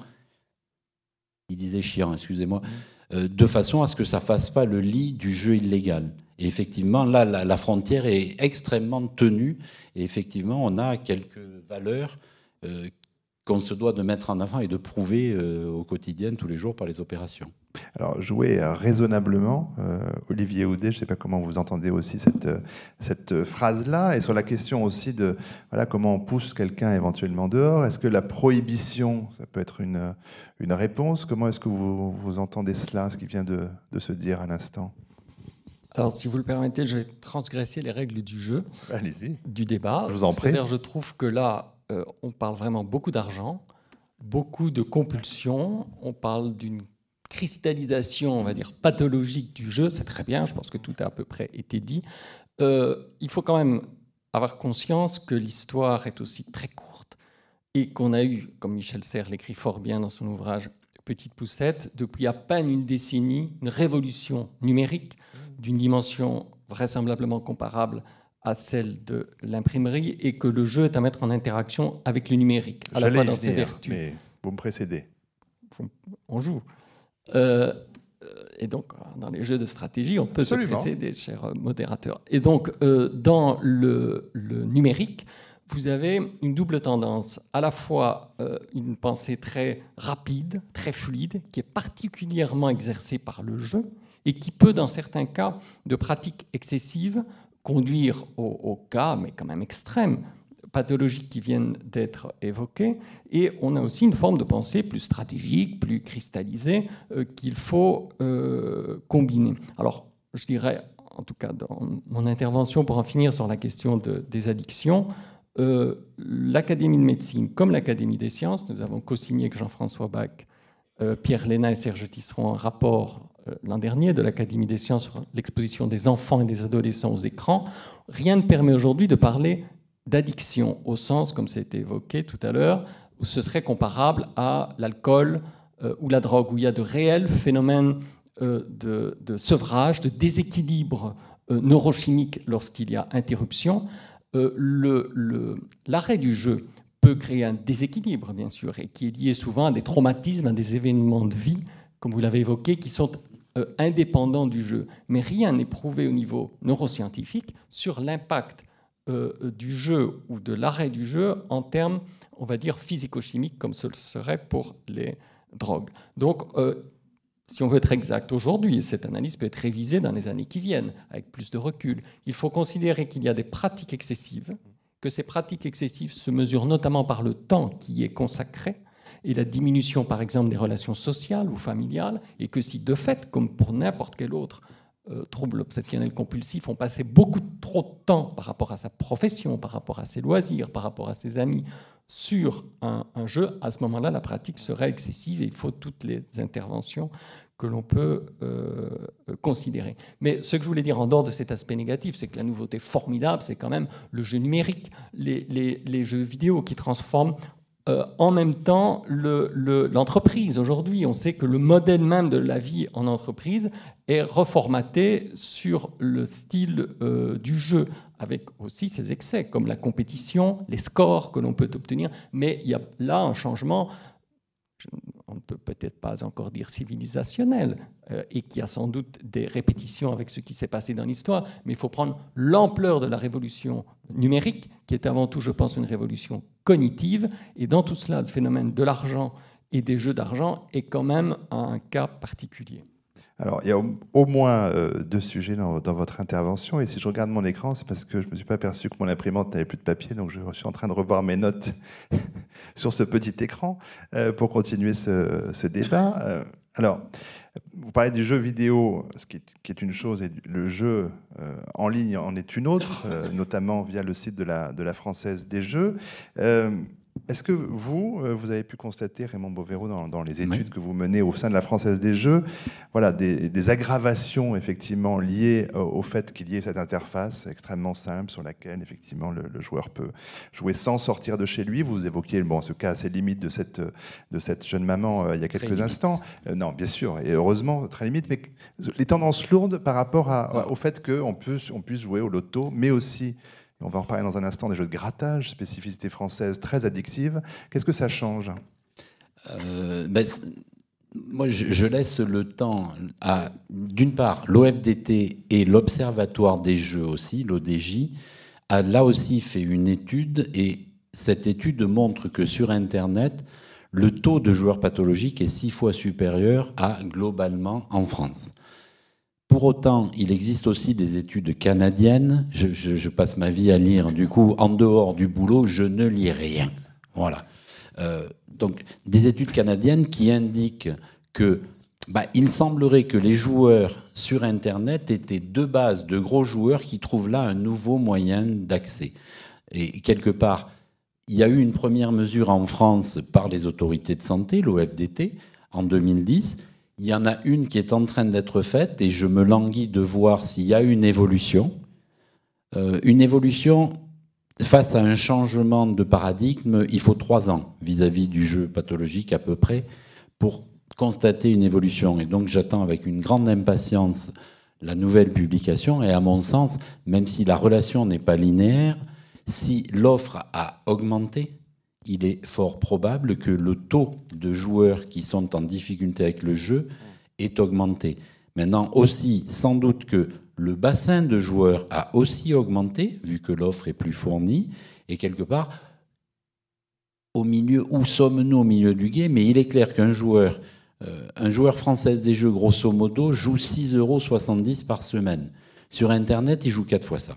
[SPEAKER 3] il disait chiant, excusez-moi. Euh, de façon à ce que ça fasse pas le lit du jeu illégal. Et effectivement, là, la, frontière est extrêmement tenue. Et effectivement, on a quelques valeurs euh, qu'on se doit de mettre en avant et de prouver euh, au quotidien, tous les jours, par les opérations.
[SPEAKER 1] Alors, jouer raisonnablement, euh, Olivier Houdet, je ne sais pas comment vous entendez aussi cette, cette phrase-là, et sur la question aussi de voilà, comment on pousse quelqu'un éventuellement dehors. Est-ce que la prohibition, ça peut être une, une réponse? Comment est-ce que vous, vous entendez cela, ce qui vient de, de se dire à l'instant?
[SPEAKER 4] Alors, si vous le permettez, je vais transgresser les règles du jeu, du débat.
[SPEAKER 1] Je vous en prie.
[SPEAKER 4] C'est-à-dire, je trouve que là, euh, on parle vraiment beaucoup d'argent, beaucoup de compulsion, on parle d'une cristallisation, on va dire, pathologique du jeu, c'est très bien, je pense que tout a à peu près été dit. Euh, il faut quand même avoir conscience que l'histoire est aussi très courte et qu'on a eu, comme Michel Serres l'écrit fort bien dans son ouvrage Petite Poussette, depuis à peine une décennie, une révolution numérique d'une dimension vraisemblablement comparable à celle de l'imprimerie et que le jeu est à mettre en interaction avec le numérique, à la fois dans ses
[SPEAKER 1] venir,
[SPEAKER 4] vertus.
[SPEAKER 1] mais vous me précédez.
[SPEAKER 4] On joue. Euh, et donc, dans les jeux de stratégie, on peut
[SPEAKER 1] Absolument.
[SPEAKER 4] se précéder, chers modérateurs. Et donc, euh, dans le, le numérique, vous avez une double tendance, à la fois euh, une pensée très rapide, très fluide, qui est particulièrement exercée par le jeu et qui peut, dans certains cas de pratiques excessives, conduire au, au cas, mais quand même extrême, pathologiques qui viennent d'être évoquées. Et on a aussi une forme de pensée plus stratégique, plus cristallisée, euh, qu'il faut euh, combiner. Alors, je dirais, en tout cas dans mon intervention, pour en finir sur la question de- des addictions, euh, l'Académie de médecine, comme l'Académie des sciences, nous avons co-signé avec Jean-François Bach, Pierre Léna et Serge Tisseron un rapport l'an dernier de l'Académie des sciences sur l'exposition des enfants et des adolescents aux écrans. Rien ne permet aujourd'hui de parler d'addiction au sens, comme été évoqué tout à l'heure, où ce serait comparable à l'alcool euh, ou la drogue, où il y a de réels phénomènes euh, de, sevrage, de déséquilibre euh, neurochimique lorsqu'il y a interruption. Euh, L'arrêt du jeu peut créer un déséquilibre, bien sûr, et qui est lié souvent à des traumatismes, à des événements de vie, comme vous l'avez évoqué, qui sont euh, indépendants du jeu. Mais rien n'est prouvé au niveau neuroscientifique sur l'impact euh, du jeu ou de l'arrêt du jeu en termes, on va dire, physico-chimiques, comme ce serait pour les drogues. Donc, euh, si on veut être exact aujourd'hui, cette analyse peut être révisée dans les années qui viennent, avec plus de recul. Il faut considérer qu'il y a des pratiques excessives, que ces pratiques excessives se mesurent notamment par le temps qui est consacré et la diminution, par exemple, des relations sociales ou familiales, et que si de fait, comme pour n'importe quel autre euh, trouble obsessionnel compulsif, on passait beaucoup trop de temps par rapport à sa profession, par rapport à ses loisirs, par rapport à ses amis, sur un, jeu, à ce moment-là, la pratique serait excessive et il faut toutes les interventions que l'on peut euh, considérer. Mais ce que je voulais dire en dehors de cet aspect négatif, c'est que la nouveauté formidable, c'est quand même le jeu numérique, les jeux vidéo qui transforment euh, en même temps le- le- l'entreprise. Aujourd'hui, on sait que le modèle même de la vie en entreprise est reformaté sur le style euh, du jeu, avec aussi ses excès, comme la compétition, les scores que l'on peut obtenir. Mais il y a là un changement on ne peut peut-être pas encore dire civilisationnel, euh, et qui a sans doute des répétitions avec ce qui s'est passé dans l'histoire, mais il faut prendre l'ampleur de la révolution numérique, qui est avant tout, je pense, une révolution cognitive, et dans tout cela, le phénomène de l'argent et des jeux d'argent est quand même un cas particulier.
[SPEAKER 1] Alors, il y a au, moins euh, deux sujets dans, votre intervention. Et si je regarde mon écran, c'est parce que je ne me suis pas aperçu que mon imprimante n'avait plus de papier. Donc, je suis en train de revoir mes notes (laughs) sur ce petit écran euh, pour continuer ce, débat. Euh, alors, vous parlez du jeu vidéo, ce qui est, une chose, et le jeu en ligne en est une autre, notamment via le site de la, Française des Jeux. Est-ce que vous, euh, vous avez pu constater, Raymond Bovero, dans, dans les études
[SPEAKER 3] Oui.
[SPEAKER 1] que vous menez au sein de la Française des Jeux, voilà, des, des aggravations effectivement liées au, au fait qu'il y ait cette interface extrêmement simple sur laquelle effectivement le, le joueur peut jouer sans sortir de chez lui? Vous évoquiez bon, ce cas assez limite de cette, de cette jeune maman euh, il y a quelques instants. Euh, non, bien sûr, et heureusement, très limite, mais les tendances lourdes par rapport à- au fait qu'on puisse, on puisse jouer au loto, mais aussi, on va en reparler dans un instant, des jeux de grattage, spécificité française très addictive. Qu'est-ce que ça change?
[SPEAKER 3] Euh, ben, moi, je laisse le temps à, d'une part, l'OFDT et l'Observatoire des jeux aussi, l'ODJ, a là aussi fait une étude et cette étude montre que sur Internet, le taux de joueurs pathologiques est six fois supérieur à globalement en France. Pour autant, il existe aussi des études canadiennes. Je, passe ma vie à lire. Du coup, en dehors du boulot, je ne lis rien. Voilà. Euh, donc, des études canadiennes qui indiquent que bah, il semblerait que les joueurs sur Internet étaient de base de gros joueurs qui trouvent là un nouveau moyen d'accès. Et quelque part, il y a eu une première mesure en France par les autorités de santé, l'OFDT, en 2010. Il y en a une qui est en train d'être faite et je me languis de voir s'il y a une évolution. Euh, une évolution face à un changement de paradigme, il faut trois ans vis-à-vis du jeu pathologique à peu près pour constater une évolution. Et donc j'attends avec une grande impatience la nouvelle publication. Et à mon sens, même si la relation n'est pas linéaire, si l'offre a augmenté, il est fort probable que le taux de joueurs qui sont en difficulté avec le jeu est augmenté. Maintenant aussi, sans doute que le bassin de joueurs a aussi augmenté, vu que l'offre est plus fournie, et quelque part, au milieu, où sommes-nous au milieu du guet Mais il est clair qu'un joueur, euh, un joueur français des jeux, grosso modo, joue 6,70 euros par semaine. Sur Internet, il joue 4 fois ça.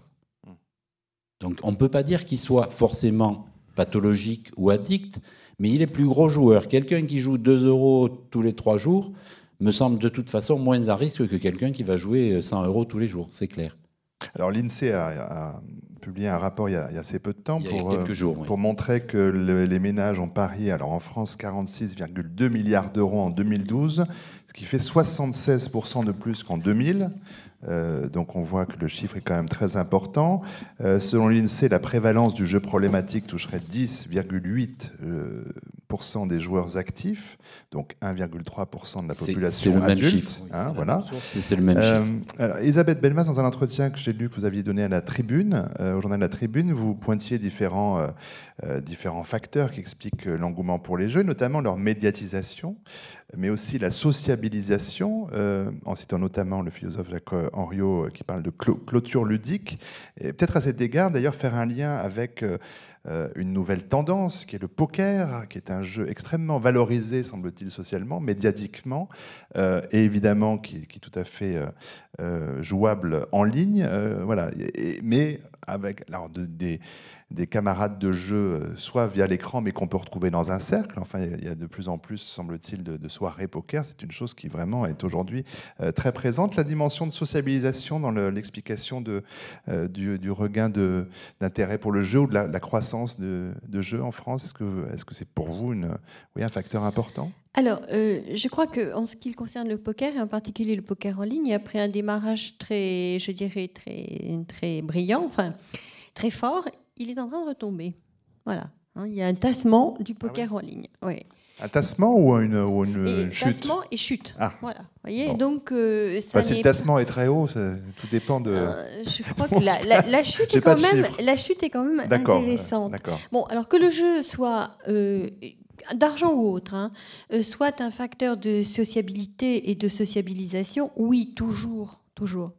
[SPEAKER 3] Donc on ne peut pas dire qu'il soit forcément pathologique ou addict, mais il est plus gros joueur. Quelqu'un qui joue 2 euros tous les 3 jours me semble de toute façon moins à risque que quelqu'un qui va jouer 100 euros tous les jours, c'est clair.
[SPEAKER 1] Alors l'INSEE a, publié un rapport il y a, assez peu de temps pour,
[SPEAKER 3] jours,
[SPEAKER 1] pour montrer que les ménages ont parié, alors en France, 46,2 milliards d'euros en 2012, ce qui fait 76% de plus qu'en 2000. Euh, donc on voit que le chiffre est quand même très important. Euh, selon l'INSEE, la prévalence du jeu problématique toucherait 10,8% euh, des joueurs actifs, donc 1,3% de la population
[SPEAKER 3] adulte. Même chiffre.
[SPEAKER 1] Hein, voilà.
[SPEAKER 3] C'est le même chiffre.
[SPEAKER 1] Alors, Elisabeth Belmas, dans un entretien que j'ai lu que vous aviez donné à la Tribune, au journal de la Tribune, vous pointiez différents, différents facteurs qui expliquent l'engouement pour les jeux, notamment leur médiatisation mais aussi la sociabilisation, euh, en citant notamment le philosophe Jacques Henriot euh, qui parle de clôture ludique. Et peut-être à cet égard, d'ailleurs, faire un lien avec euh, une nouvelle tendance qui est le poker, qui est un jeu extrêmement valorisé, semble-t-il, socialement, médiatiquement, et évidemment qui, est tout à fait jouable en ligne. voilà. mais avec alors, des des camarades de jeu, euh, soit via l'écran, mais qu'on peut retrouver dans un cercle. Enfin, il y a de plus en plus, semble-t-il, de, soirées poker. C'est une chose qui vraiment est aujourd'hui euh, très présente. La dimension de sociabilisation dans l'explication euh, du, regain d'intérêt pour le jeu ou de la, croissance de, de jeux en France, est-ce que c'est -ce c'est pour vous un facteur important?
[SPEAKER 2] Alors, je crois qu'en ce qui concerne le poker, et en particulier le poker en ligne, après un démarrage très, je dirais, très, très brillant, enfin, très fort, il est en train de retomber. Voilà. Hein, il y a un tassement du ah poker en ligne. Oui.
[SPEAKER 1] Un tassement ou une, ou une
[SPEAKER 2] et
[SPEAKER 1] chute
[SPEAKER 2] Tassement et chute. Ah. Voilà. Vous voyez, donc euh,
[SPEAKER 1] ça si le tassement est très haut, tout dépend de.
[SPEAKER 2] Euh, je (laughs) crois que la, chute est quand même, la chute est quand même intéressante. Bon, alors que le jeu soit euh, d'argent ou autre, hein, soit un facteur de sociabilité et de sociabilisation, oui, toujours, toujours.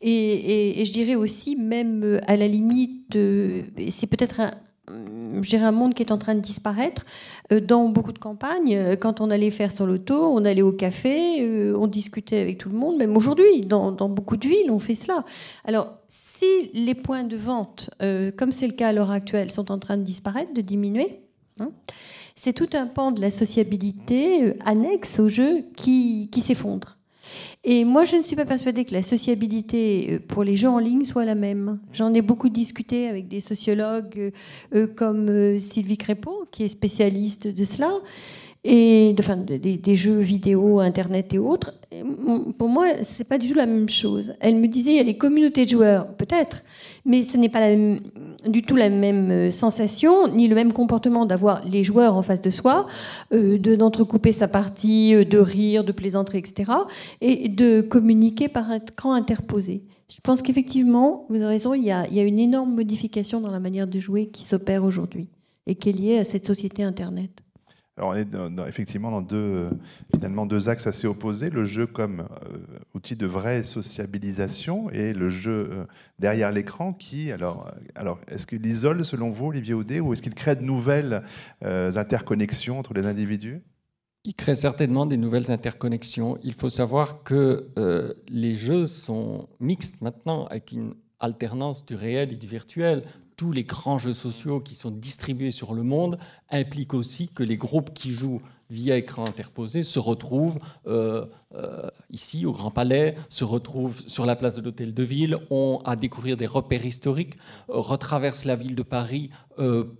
[SPEAKER 2] Et, je dirais aussi, même euh, à la limite, euh, c'est peut-être un, un monde qui est en train de disparaître. Euh, dans beaucoup de campagnes, quand on allait faire son loto, on allait au café, on discutait avec tout le monde. Même aujourd'hui, dans, beaucoup de villes, on fait cela. Alors, si les points de vente, comme c'est le cas à l'heure actuelle, sont en train de disparaître, de diminuer, hein, c'est tout un pan de la sociabilité annexe au jeu qui s'effondre. Et moi, je ne suis pas persuadée que la sociabilité euh, pour les jeux en ligne soit la même. J'en ai beaucoup discuté avec des sociologues euh, euh, comme Sylvie Crépeau, qui est spécialiste de cela et enfin, des, jeux vidéo, Internet et autres. pour moi, c'est pas du tout la même chose. Elle me disait, il y a les communautés de joueurs, peut-être, mais ce n'est pas du tout la même euh, sensation, ni le même comportement d'avoir les joueurs en face de soi, euh, d'entrecouper sa partie, euh, de rire, de plaisanter, etc., et de communiquer par un écran interposé. Je pense qu'effectivement, vous avez raison, il y a une énorme modification dans la manière de jouer qui s'opère aujourd'hui et qui est liée à cette société Internet.
[SPEAKER 1] Alors on est effectivement dans deux, finalement deux axes assez opposés, le jeu comme euh, outil de vraie sociabilisation et le jeu euh, derrière l'écran qui, alors, euh, alors est-ce qu'il isole selon vous, Olivier Audet, ou est-ce qu'il crée de nouvelles interconnexions entre les individus?
[SPEAKER 4] Il crée certainement des nouvelles interconnexions. Il faut savoir que les jeux sont mixtes maintenant avec une alternance du réel et du virtuel tous les grands jeux sociaux qui sont distribués sur le monde impliquent aussi que les groupes qui jouent via écran interposé se retrouvent euh, euh, ici au Grand Palais, se retrouvent sur la place de l'Hôtel de Ville, ont à découvrir des repères historiques, euh, retraversent la ville de Paris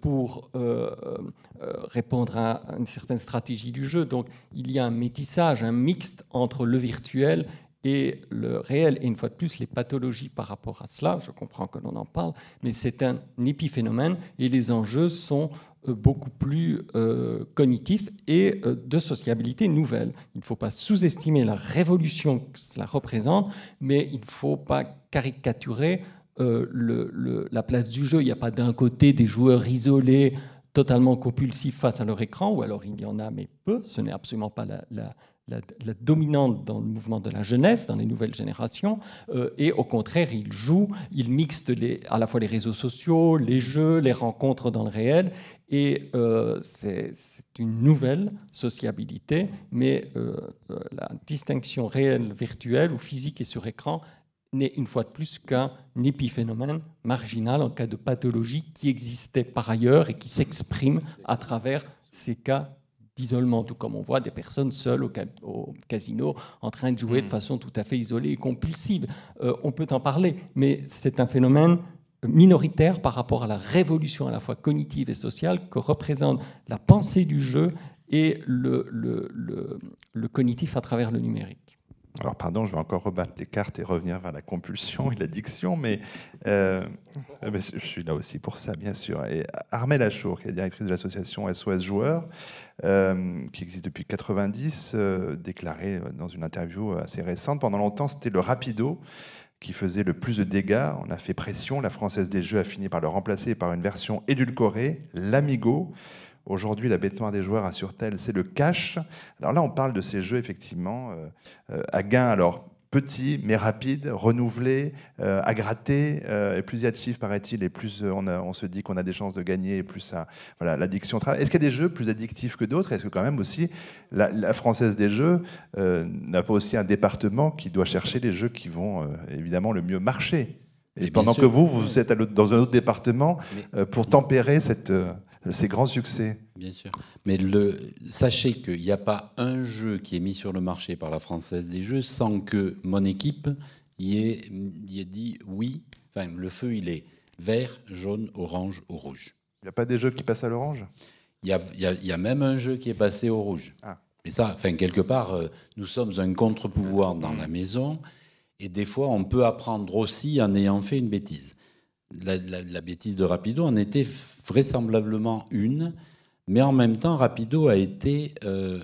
[SPEAKER 4] pour répondre à une certaine stratégie du jeu. Donc il y a un métissage, un mixte entre le virtuel et le réel. Et une fois de plus, les pathologies par rapport à cela, je comprends que l'on en parle, mais c'est un épiphénomène et les enjeux sont beaucoup plus cognitif et de sociabilité nouvelle. Il ne faut pas sous-estimer la révolution que cela représente, mais il ne faut pas caricaturer la place du jeu. Il n'y a pas d'un côté des joueurs isolés totalement compulsifs face à leur écran, ou alors il y en a, mais peu. Ce n'est absolument pas la, dominante dans le mouvement de la jeunesse, dans les nouvelles générations, euh, et au contraire, il joue, il mixte à la fois les réseaux sociaux, les jeux, les rencontres dans le réel, et euh, c'est une nouvelle sociabilité, mais euh, la distinction réelle, virtuelle ou physique et sur écran n'est une fois de plus qu'un épiphénomène marginal en cas de pathologie qui existait par ailleurs et qui s'exprime à travers ces cas d'isolement, tout comme on voit des personnes seules au, casino en train de jouer de hmm. façon tout à fait isolée et compulsive. Euh, on peut en parler, mais c'est un phénomène minoritaire par rapport à la révolution à la fois cognitive et sociale que représente la pensée du jeu et le, le cognitif à travers le numérique.
[SPEAKER 1] Alors pardon, je vais encore rebattre les cartes et revenir vers la compulsion et l'addiction, mais, euh, je suis là aussi pour ça, bien sûr. Et Armelle Achour, qui est directrice de l'association SOS Joueurs, euh, qui existe depuis 90, euh, déclarait dans une interview assez récente, pendant longtemps c'était le rapido qui faisait le plus de dégâts. On a fait pression, la Française des Jeux a fini par le remplacer par une version édulcorée, l'Amigo. Aujourd'hui, la bête noire des joueurs, assure-t-elle, c'est le cash. Alors là, on parle de ces jeux, effectivement, euh, à gain, alors petit, mais rapide, renouvelé, euh, à gratter. et plus il y a de chiffres, paraît-il, et plus on, se dit qu'on a des chances de gagner, et plus ça, voilà, l'addiction travaille. Est-ce qu'il y a des jeux plus addictifs que d'autres? Est-ce que quand même aussi la, Française des Jeux n'a pas aussi un département qui doit chercher les jeux qui vont évidemment le mieux marcher? Et, pendant que vous, vous êtes dans un autre département pour tempérer cette ces grands succès.
[SPEAKER 3] Bien sûr. Mais le, sachez qu'il n'y a pas un jeu qui est mis sur le marché par la Française des Jeux sans que mon équipe y ait, dit oui. Enfin, le feu, il est vert, jaune, orange ou rouge.
[SPEAKER 1] Il n'y a pas des jeux qui passent à l'orange?
[SPEAKER 3] Il y, a, même un jeu qui est passé au rouge. Ah. Et ça, enfin, quelque part, euh, nous sommes un contre-pouvoir dans la maison. Et des fois, on peut apprendre aussi en ayant fait une bêtise la, bêtise de Rapido en était vraisemblablement une, mais en même temps, Rapido a été euh,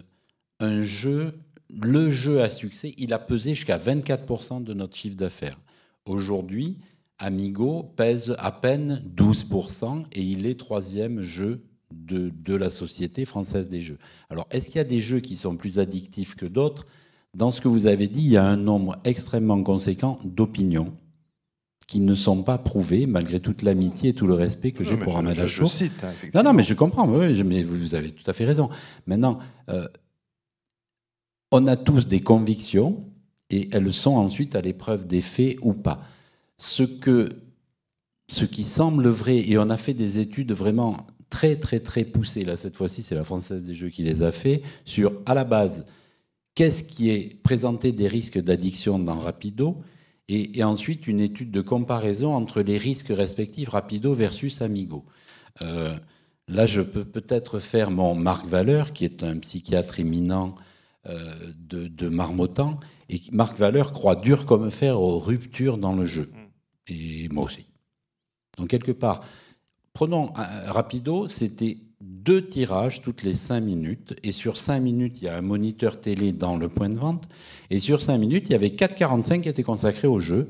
[SPEAKER 3] un jeu, le jeu à succès. Il a pesé jusqu'à 24% de notre chiffre d'affaires. Aujourd'hui, Amigo pèse à peine 12% et il est troisième jeu de, de, la Société française des jeux. Alors, est-ce qu'il y a des jeux qui sont plus addictifs que d'autres? Dans ce que vous avez dit, il y a un nombre extrêmement conséquent d'opinions qui ne sont pas prouvés, malgré toute l'amitié et tout le respect que j'ai pour Ahmed
[SPEAKER 1] Je, cite, hein,
[SPEAKER 3] non, non, mais je comprends, mais vous avez tout à fait raison. Maintenant, euh, on a tous des convictions et elles sont ensuite à l'épreuve des faits ou pas. Ce, que, ce qui semble vrai, et on a fait des études vraiment très, très, très poussées, là, cette fois-ci, c'est la Française des Jeux qui les a fait, sur, à la base, qu'est-ce qui est présenté des risques d'addiction dans Rapido et, ensuite une étude de comparaison entre les risques respectifs Rapido versus Amigo. Euh, là, je peux peut-être faire mon Marc Valeur, qui est un psychiatre éminent euh, de, Marmottan, et Marc Valeur croit dur comme fer aux ruptures dans le jeu. Et moi aussi. Donc, quelque part, prenons euh, Rapido, c'était deux tirages toutes les cinq minutes. Et sur cinq minutes, il y a un moniteur télé dans le point de vente. Et sur cinq minutes, il y avait 4,45 qui étaient consacrés au jeu.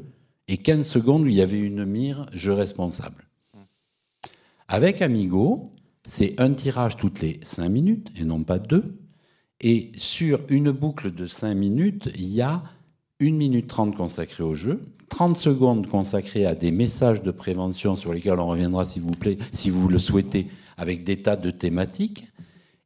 [SPEAKER 3] Et 15 secondes où il y avait une mire jeu responsable. Avec Amigo, c'est un tirage toutes les cinq minutes et non pas deux. Et sur une boucle de cinq minutes, il y a 1 minute 30 consacrée au jeu, 30 secondes consacrées à des messages de prévention sur lesquels on reviendra s'il vous plaît, si vous le souhaitez, avec des tas de thématiques.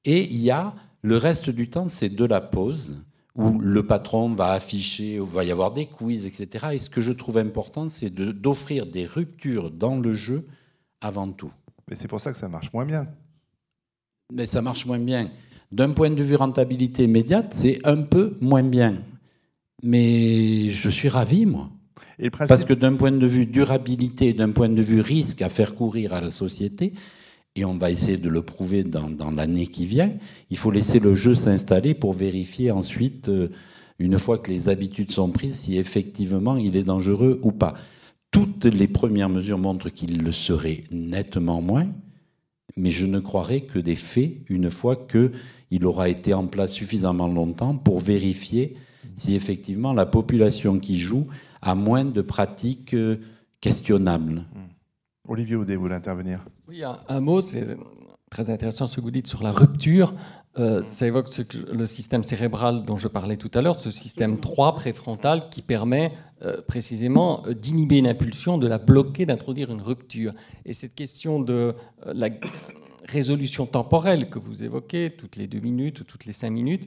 [SPEAKER 3] Et il y a le reste du temps, c'est de la pause où le patron va afficher, où il va y avoir des quiz, etc. Et ce que je trouve important, c'est d'offrir des ruptures dans le jeu avant tout.
[SPEAKER 1] Mais c'est pour ça que ça marche moins bien.
[SPEAKER 3] Mais ça marche moins bien. D'un point de vue rentabilité immédiate, c'est un peu moins bien. Mais je suis ravi, moi. Parce que d'un point de vue durabilité, d'un point de vue risque à faire courir à la société, et on va essayer de le prouver dans, l'année qui vient. Il faut laisser le jeu s'installer pour vérifier ensuite, euh, une fois que les habitudes sont prises, si effectivement il est dangereux ou pas. Toutes les premières mesures montrent qu'il le serait nettement moins, mais je ne croirai que des faits une fois qu'il aura été en place suffisamment longtemps pour vérifier si effectivement la population qui joue a moins de pratiques euh, questionnables.
[SPEAKER 1] Olivier Audet, voulez intervenir?
[SPEAKER 4] Oui, un, mot, c'est très intéressant ce que vous dites sur la rupture. Euh, ça évoque le système cérébral dont je parlais tout à l'heure, ce système 3 préfrontal qui permet euh, précisément d'inhiber une impulsion, de la bloquer, d'introduire une rupture. Et cette question de la résolution temporelle que vous évoquez, toutes les deux minutes ou toutes les cinq minutes,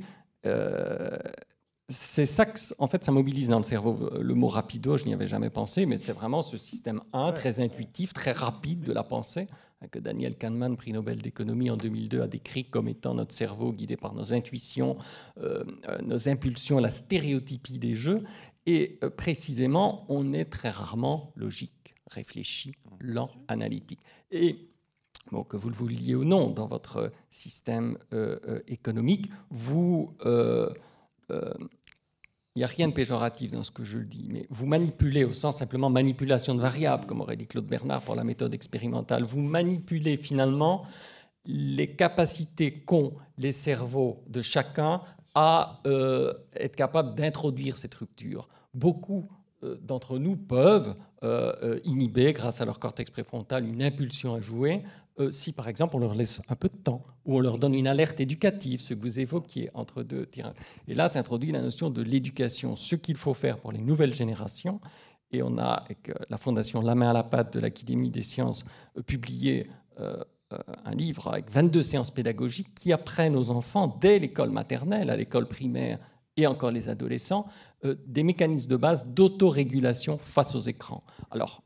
[SPEAKER 4] c'est ça que, en fait, ça mobilise dans le cerveau. Le mot rapido, je n'y avais jamais pensé, mais c'est vraiment ce système 1 très intuitif, très rapide de la pensée, hein, que Daniel Kahneman, prix Nobel d'économie en 2002, a décrit comme étant notre cerveau guidé par nos intuitions, euh, euh, nos impulsions, la stéréotypie des jeux. Et euh, précisément, on est très rarement logique, réfléchi, lent, analytique. Et Bon, que vous le vouliez ou non, dans votre système économique, vous il n'y a rien de péjoratif dans ce que je dis, mais vous manipulez au sens simplement manipulation de variables, comme aurait dit Claude Bernard pour la méthode expérimentale. Vous manipulez finalement les capacités qu'ont les cerveaux de chacun à euh, être capable d'introduire cette rupture. Beaucoup d'entre nous peuvent euh, inhiber, grâce à leur cortex préfrontal, une impulsion à jouer, euh, si par exemple on leur laisse un peu de temps ou on leur donne une alerte éducative, ce que vous évoquiez entre deux tirages. Et là s'introduit la notion de l'éducation, ce qu'il faut faire pour les nouvelles générations. Et on a, avec euh, la fondation La main à la pâte de l'Académie des sciences, euh, publié un livre avec 22 séances pédagogiques qui apprennent aux enfants, dès l'école maternelle, à l'école primaire et encore les adolescents, des mécanismes de base d'autorégulation face aux écrans. Alors,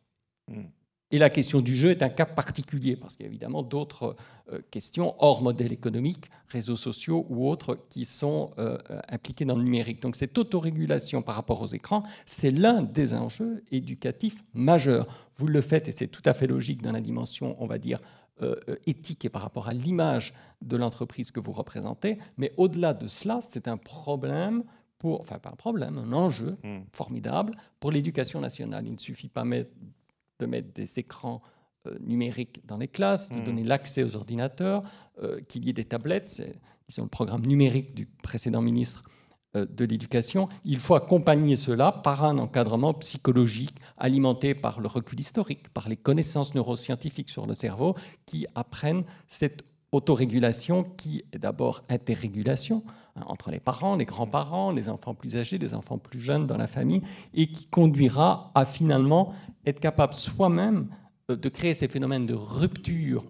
[SPEAKER 4] hmm. Et la question du jeu est un cas particulier, parce qu'il y a évidemment d'autres euh, questions hors modèle économique, réseaux sociaux ou autres, qui sont euh, impliquées dans le numérique. Donc cette autorégulation par rapport aux écrans, c'est l'un des enjeux éducatifs majeurs. Vous le faites, et c'est tout à fait logique dans la dimension, on va dire, euh, éthique et par rapport à l'image de l'entreprise que vous représentez. Mais au-delà de cela, c'est un problème pour, enfin pas un problème, un enjeu hmm. formidable pour l'éducation nationale. Il ne suffit pas de mettre des écrans euh, numériques dans les classes, de mmh. donner l'accès aux ordinateurs, euh, qu'il y ait des tablettes. C'est le programme numérique du précédent ministre euh, de l'Éducation. Il faut accompagner cela par un encadrement psychologique alimenté par le recul historique, par les connaissances neuroscientifiques sur le cerveau qui apprennent cette autorégulation qui est d'abord interrégulation hein, entre les parents, les grands-parents, les enfants plus âgés, les enfants plus jeunes dans la famille, et qui conduira à finalement être capable soi-même euh, de créer ces phénomènes de rupture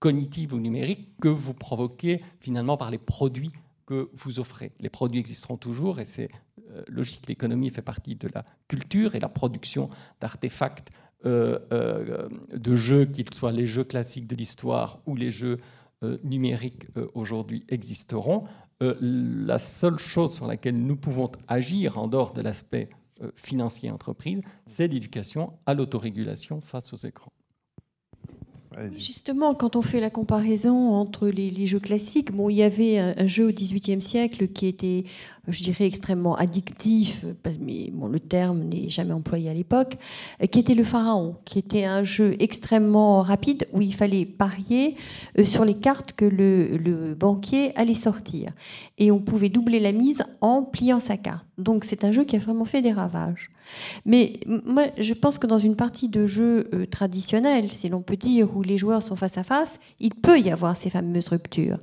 [SPEAKER 4] cognitive ou numérique que vous provoquez finalement par les produits que vous offrez. Les produits existeront toujours et c'est euh, logique. L'économie fait partie de la culture et la production d'artefacts euh, de jeux, qu'ils soient les jeux classiques de l'histoire ou les jeux numériques aujourd'hui existeront. la seule chose sur laquelle nous pouvons agir en dehors de l'aspect euh, financier entreprise, c'est l'éducation à l'autorégulation face aux écrans.
[SPEAKER 2] Justement, quand on fait la comparaison entre les, jeux classiques, bon, il y avait un, jeu au XVIIIe siècle qui était, je dirais, extrêmement addictif, mais bon, le terme n'est jamais employé à l'époque, qui était le Pharaon, qui était un jeu extrêmement rapide où il fallait parier euh, sur les cartes que le, le banquier allait sortir. Et on pouvait doubler la mise en pliant sa carte. Donc c'est un jeu qui a vraiment fait des ravages. Mais moi, je pense que dans une partie de jeu euh, traditionnel, si l'on peut dire, où les joueurs sont face à face, il peut y avoir ces fameuses ruptures.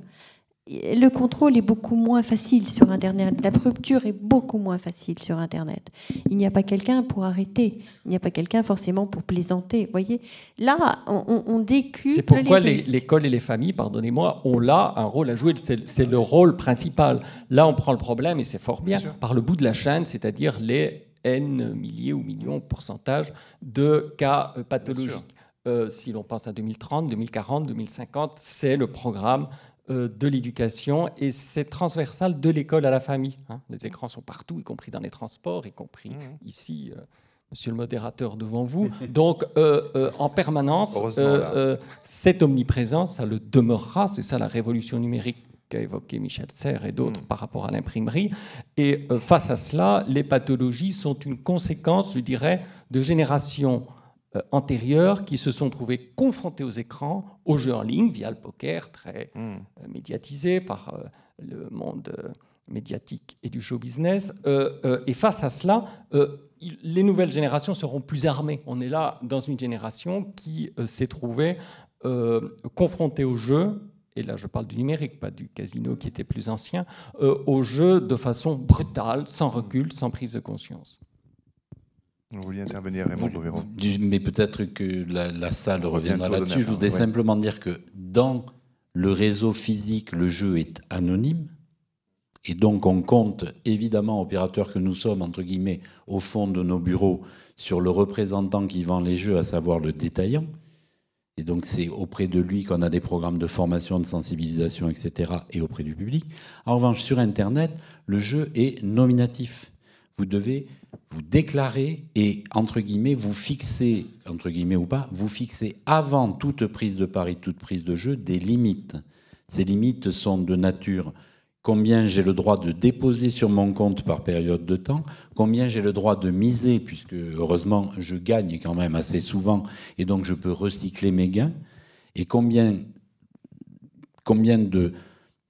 [SPEAKER 2] Le contrôle est beaucoup moins facile sur Internet. La rupture est beaucoup moins facile sur Internet. Il n'y a pas quelqu'un pour arrêter. Il n'y a pas quelqu'un forcément pour plaisanter. Vous voyez Là, on, on décuple.
[SPEAKER 4] C'est pourquoi l'école et les familles, pardonnez-moi, ont là un rôle à jouer. C'est le rôle principal. Là, on prend le problème, et c'est fort bien, par le bout de la chaîne, c'est-à-dire les N milliers ou millions pourcentage de cas euh, pathologiques. Euh, si l'on pense à 2030, 2040, 2050, c'est le programme de l'éducation et c'est transversal de l'école à la famille. Hein. Les écrans sont partout, y compris dans les transports, y compris mmh. ici. Monsieur le modérateur devant vous. (laughs) Donc, en permanence, cette omniprésence, ça le demeurera. C'est ça la révolution numérique qu'a évoqué Michel Serres et d'autres mm. par rapport à l'imprimerie. Et euh, face à cela, les pathologies sont une conséquence, je dirais, de générations euh, antérieurs qui se sont trouvés confrontés aux écrans, aux jeux en ligne, via le poker, très
[SPEAKER 1] Hmm.
[SPEAKER 4] euh, médiatisé par euh, le monde médiatique et du show business. Et face à cela, les nouvelles générations seront plus armées. On est là dans une génération qui s'est trouvée confrontée au jeu, et là je parle du numérique, pas du casino qui était plus ancien, euh, au jeu de façon brutale, sans recul, sans prise de conscience.
[SPEAKER 1] Vous vouliez intervenir, Raymond
[SPEAKER 3] Mais peut-être que la, la salle
[SPEAKER 1] On
[SPEAKER 3] reviendra là-dessus. Je voudrais
[SPEAKER 1] ouais.
[SPEAKER 3] simplement dire que dans le réseau physique, le jeu est anonyme. Et donc, on compte évidemment, opérateurs que nous sommes, entre guillemets, au fond de nos bureaux, sur le représentant qui vend les jeux, à savoir le détaillant. Et donc, c'est auprès de lui qu'on a des programmes de formation, de sensibilisation, etc., et auprès du public. En revanche, sur Internet, le jeu est nominatif. Vous devez vous déclarer et, entre guillemets, vous fixer, entre guillemets ou pas, vous fixer avant toute prise de pari, toute prise de jeu, des limites. Ces limites sont de nature combien j'ai le droit de déposer sur mon compte par période de temps, combien j'ai le droit de miser, puisque heureusement je gagne quand même assez souvent, et donc je peux recycler mes gains, et combien, combien de...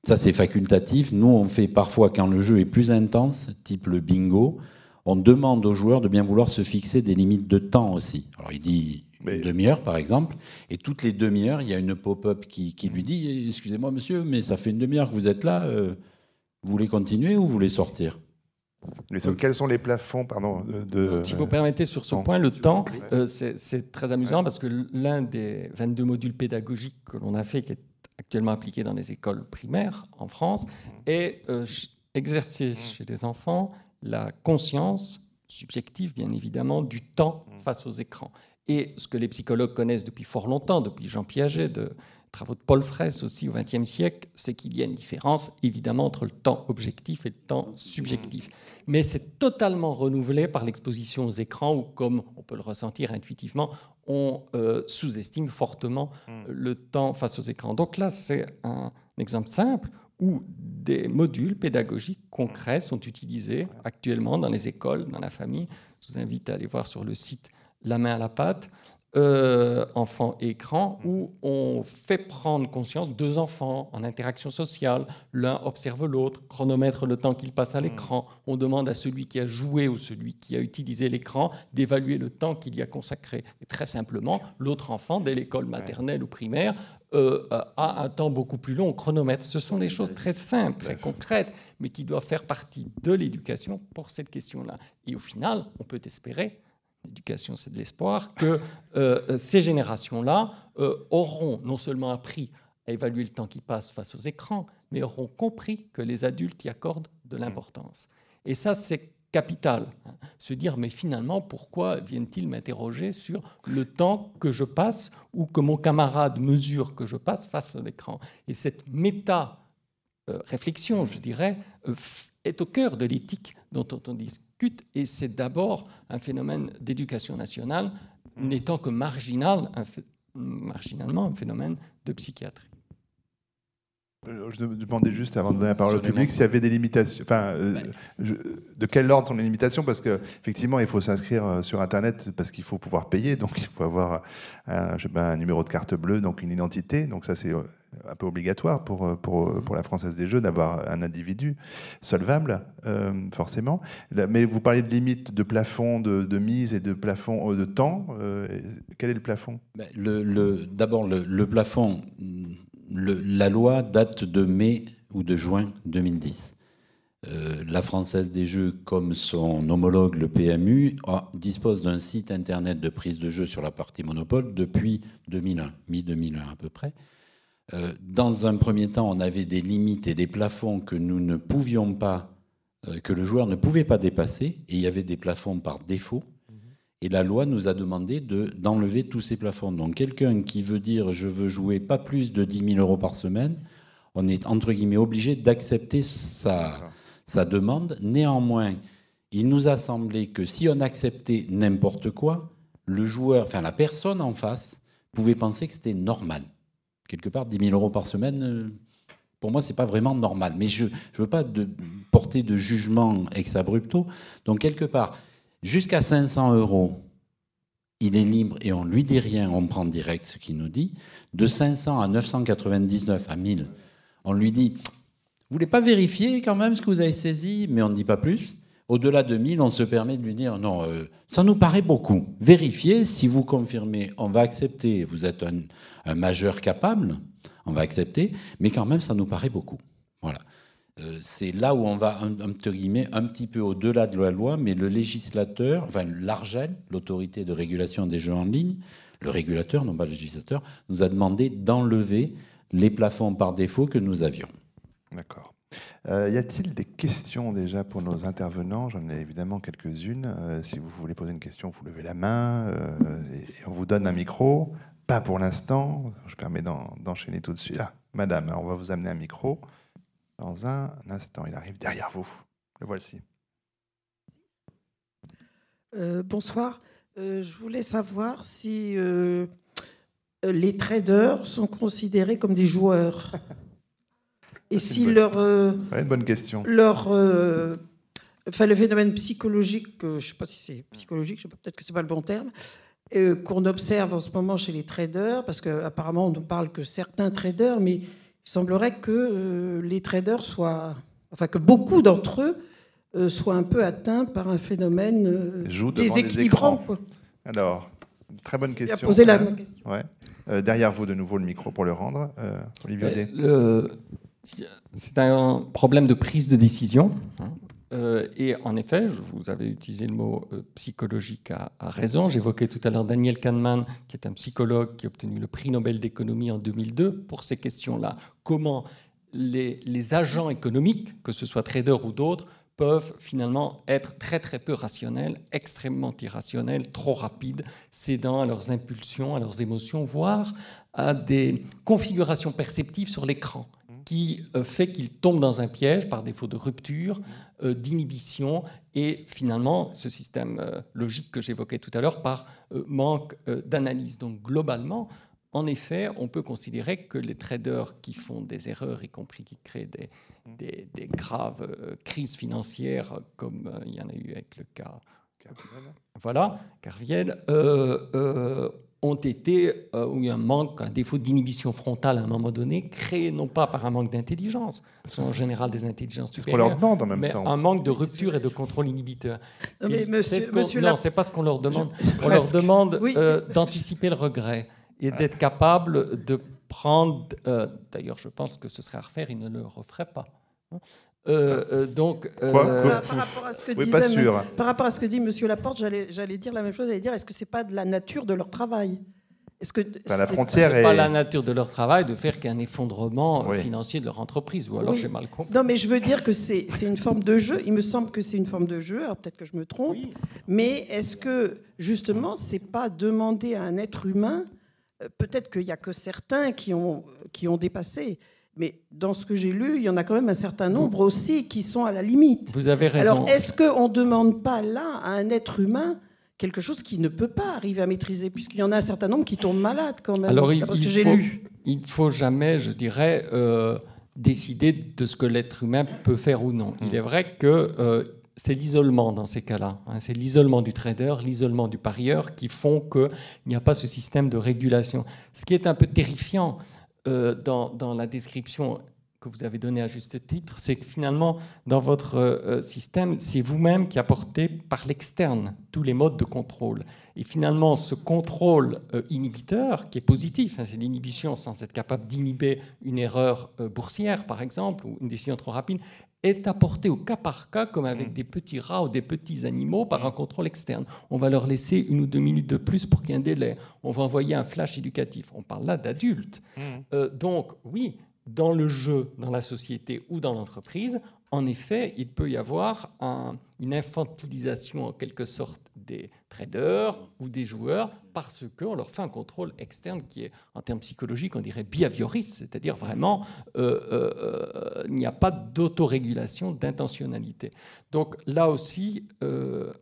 [SPEAKER 3] Ça c'est facultatif, nous on fait parfois quand le jeu est plus intense, type le bingo, on demande aux joueurs de bien vouloir se fixer des limites de temps aussi. Alors il dit
[SPEAKER 1] Mais-
[SPEAKER 3] une demi-heure par exemple, et toutes les demi-heures, il y a une pop-up qui, qui lui dit Excusez-moi monsieur, mais ça fait une demi-heure que vous êtes là, euh, vous voulez continuer ou vous voulez sortir?
[SPEAKER 1] Quels sont les plafonds pardon, de, de-
[SPEAKER 4] Si vous permettez, sur ce point, le temps, euh, c'est c'est très amusant parce que l'un des 22 modules pédagogiques que l'on a fait, qui est actuellement appliqué dans les écoles primaires en France, est euh, ch- exercer chez les enfants la conscience subjective, bien évidemment, du temps face aux écrans. Et ce que les psychologues connaissent depuis fort longtemps, depuis Jean Piaget, de travaux de Paul Fraisse aussi au XXe siècle, c'est qu'il y a une différence évidemment entre le temps objectif et le temps subjectif. Mais c'est totalement renouvelé par l'exposition aux écrans où, comme on peut le ressentir intuitivement, on euh, sous-estime fortement le temps face aux écrans. Donc là, c'est un exemple simple où des modules pédagogiques concrets sont utilisés actuellement dans les écoles, dans la famille. Je vous invite à aller voir sur le site La main à la pâte, euh, enfants et écran, où on fait prendre conscience deux enfants en interaction sociale. L'un observe l'autre, chronomètre le temps qu'il passe à l'écran. On demande à celui qui a joué ou celui qui a utilisé l'écran d'évaluer le temps qu'il y a consacré. Et très simplement, l'autre enfant, dès l'école maternelle ou primaire, euh, a un temps beaucoup plus long au chronomètre. Ce sont des choses très simples, très concrètes, mais qui doivent faire partie de l'éducation pour cette question-là. Et au final, on peut espérer, l'éducation c'est de l'espoir, que euh, ces générations-là euh, auront non seulement appris à évaluer le temps qui passe face aux écrans, mais auront compris que les adultes y accordent de l'importance. Et ça, c'est capital. hein. Se dire, mais finalement, pourquoi viennent-ils m'interroger sur le temps que je passe ou que mon camarade mesure que je passe face à l'écran? Et cette méta euh, réflexion, je dirais, euh, est au cœur de l'éthique dont on discute, et c'est d'abord un phénomène d'éducation nationale, n'étant que marginal, un marginalement un phénomène de psychiatrie.
[SPEAKER 1] Euh, Je demandais juste avant de donner la parole au public s'il y avait des limitations. Enfin, euh, je- de quel ordre sont les limitations? Parce qu'effectivement, il faut s'inscrire euh, sur Internet parce qu'il faut pouvoir payer. Donc, il faut avoir un, je sais pas, un numéro de carte bleue, donc une identité. Donc, ça, c'est un peu obligatoire pour, euh, pour, euh, pour la Française des Jeux d'avoir un individu solvable, euh, forcément. Mais vous parlez de limites de plafond de, mise et de plafond de temps. Quel est le plafond?
[SPEAKER 3] Ben, D'abord, le, plafond, la loi date de mai ou de juin 2010. Euh, la Française des Jeux, comme son homologue, le PMU, dispose d'un site internet de prise de jeu sur la partie monopole depuis 2001, mi-2001 à peu près. Euh, dans un premier temps, on avait des limites et des plafonds que nous ne pouvions pas, euh, que le joueur ne pouvait pas dépasser, et il y avait des plafonds par défaut. Et la loi nous a demandé de- d'enlever tous ces plafonds. Donc quelqu'un qui veut dire je veux jouer pas plus de 10 000 euros par semaine, on est entre guillemets obligé d'accepter sa, sa demande. Néanmoins, il nous a semblé que si on acceptait n'importe quoi, le joueur, enfin la personne en face, pouvait penser que c'était normal. Quelque part, 10 000 euros par semaine, euh, pour moi, c'est pas vraiment normal. Mais je ne veux pas de, porter de jugement ex abrupto. Donc quelque part, jusqu'à 500 euros, il est libre et on lui dit rien, on prend direct ce qu'il nous dit. De 500 à 999 à 1000, on lui dit Vous voulez pas vérifier quand même ce que vous avez saisi? Mais on ne dit pas plus. Au-delà de 1000, on se permet de lui dire Non, euh, ça nous paraît beaucoup. Vérifiez, si vous confirmez, on va accepter. Vous êtes un, majeur capable, on va accepter, mais quand même, ça nous paraît beaucoup. Voilà. Euh, c'est là où on va, entre guillemets, un petit peu au-delà de la loi, mais le législateur, enfin l'ARGEL, l'autorité de régulation des jeux en ligne, le régulateur, non pas le législateur, nous a demandé d'enlever les plafonds par défaut que nous avions.
[SPEAKER 1] D'accord. Euh, y a-t-il des questions déjà pour nos intervenants? J'en ai évidemment quelques-unes. Euh, si vous voulez poser une question, vous levez la main et on vous donne un micro. Pas pour l'instant. Je permets d'enchaîner tout de suite. Ah, madame, on va vous amener un micro dans un instant. Il arrive derrière vous. Le voici.
[SPEAKER 5] Euh, bonsoir. Euh, je voulais savoir si euh, les traders sont considérés comme des joueurs. (laughs) Et si
[SPEAKER 1] bonne,
[SPEAKER 5] leur.
[SPEAKER 1] une bonne question.
[SPEAKER 5] Leur. Enfin, le phénomène psychologique, je ne sais pas si c'est psychologique, peut-être que ce n'est pas le bon terme, qu'on observe en ce moment chez les traders, parce qu'apparemment on ne parle que certains traders, mais il semblerait que euh, les traders soient, enfin que beaucoup d'entre eux euh, soient un peu atteints par un phénomène euh, déséquilibrant.
[SPEAKER 1] Alors, très bonne question.
[SPEAKER 5] Poser la question.
[SPEAKER 1] Ouais. derrière vous, de nouveau, le micro pour le rendre. Olivier
[SPEAKER 4] C'est un problème de prise de décision. Hein. Euh, et en effet, vous avez utilisé le mot euh, psychologique à, raison. J'évoquais tout à l'heure Daniel Kahneman, qui est un psychologue qui a obtenu le prix Nobel d'économie en 2002 pour ces questions-là. Comment les, les, agents économiques, que ce soit traders ou d'autres, peuvent finalement être très très peu rationnels, extrêmement irrationnels, trop rapides, cédant à leurs impulsions, à leurs émotions, voire à des configurations perceptives sur l'écran qui euh, fait qu'il tombe dans un piège par défaut de rupture, euh, d'inhibition et finalement ce système euh, logique que j'évoquais tout à l'heure par manque d'analyse. Donc globalement, en effet, on peut considérer que les traders qui font des erreurs, y compris qui créent des, des, graves crises financières, comme il y en a eu avec le cas, voilà, Carviel, ont été, euh, où il y a un manque, un défaut d'inhibition frontale à un moment donné, créé non pas par un manque d'intelligence, ce sont en général des intelligences supérieures,
[SPEAKER 1] leur demande en même
[SPEAKER 4] mais
[SPEAKER 1] temps.
[SPEAKER 4] un manque de rupture et de contrôle inhibiteur.
[SPEAKER 5] Non, mais monsieur,
[SPEAKER 4] ce non, c'est pas ce qu'on leur demande. on leur demande euh, d'anticiper le regret et d'être capable de prendre. Euh, d'ailleurs, je pense que ce serait à refaire, ils ne le referaient pas. Euh, euh, donc,
[SPEAKER 1] euh, Quoi
[SPEAKER 5] par, rapport à ce que oui,
[SPEAKER 1] pas sûr.
[SPEAKER 5] par rapport à ce que dit Monsieur Laporte, j'allais dire la même chose. J'allais dire, est-ce que c'est pas de la nature de leur travail?
[SPEAKER 1] Est-ce que la frontière
[SPEAKER 4] est, pas la nature de leur travail de faire qu'un effondrement financier de leur entreprise ou alors j'ai mal compris.
[SPEAKER 5] Non, mais je veux dire que c'est une forme de jeu. Il me semble que c'est une forme de jeu. Alors peut-être que je me trompe, mais est-ce que justement c'est pas demander à un être humain Peut-être qu'il y a que certains qui ont qui ont dépassé. Mais dans ce que j'ai lu, il y en a quand même un certain nombre aussi qui sont à la limite.
[SPEAKER 4] Vous avez raison.
[SPEAKER 5] Alors, est-ce qu'on ne demande pas là à un être humain quelque chose qui ne peut pas arriver à maîtriser, puisqu'il y en a un certain nombre qui tombent malades quand même,
[SPEAKER 4] Alors, il, parce que j'ai lu. Il ne faut jamais, je dirais, euh, décider de ce que l'être humain peut faire ou non. Il est vrai que euh, c'est l'isolement dans ces cas-là. Hein. C'est l'isolement du trader, l'isolement du parieur qui font qu'il n'y a pas ce système de régulation. Ce qui est un peu terrifiant, euh, dans, la description que vous avez donnée à juste titre, c'est que finalement, dans votre euh, système, c'est vous-même qui apportez par l'externe tous les modes de contrôle. Et finalement, ce contrôle euh, inhibiteur, qui est positif, hein, c'est l'inhibition sans être capable d'inhiber une erreur boursière, par exemple, ou une décision trop rapide, est apporté au cas par cas, comme avec mm. des petits rats ou des petits animaux, par un contrôle externe. On va leur laisser une ou deux minutes de plus pour qu'il y ait un délai. On va envoyer un flash éducatif. On parle là d'adultes. Mm. Euh, donc, oui, dans le jeu, dans la société ou dans l'entreprise, en effet, il peut y avoir une infantilisation en quelque sorte des traders ou des joueurs parce qu'on leur fait un contrôle externe qui est, en termes psychologiques, on dirait behavioriste, c'est-à-dire vraiment, euh, euh, il n'y a pas d'autorégulation, d'intentionnalité. Donc là aussi, euh,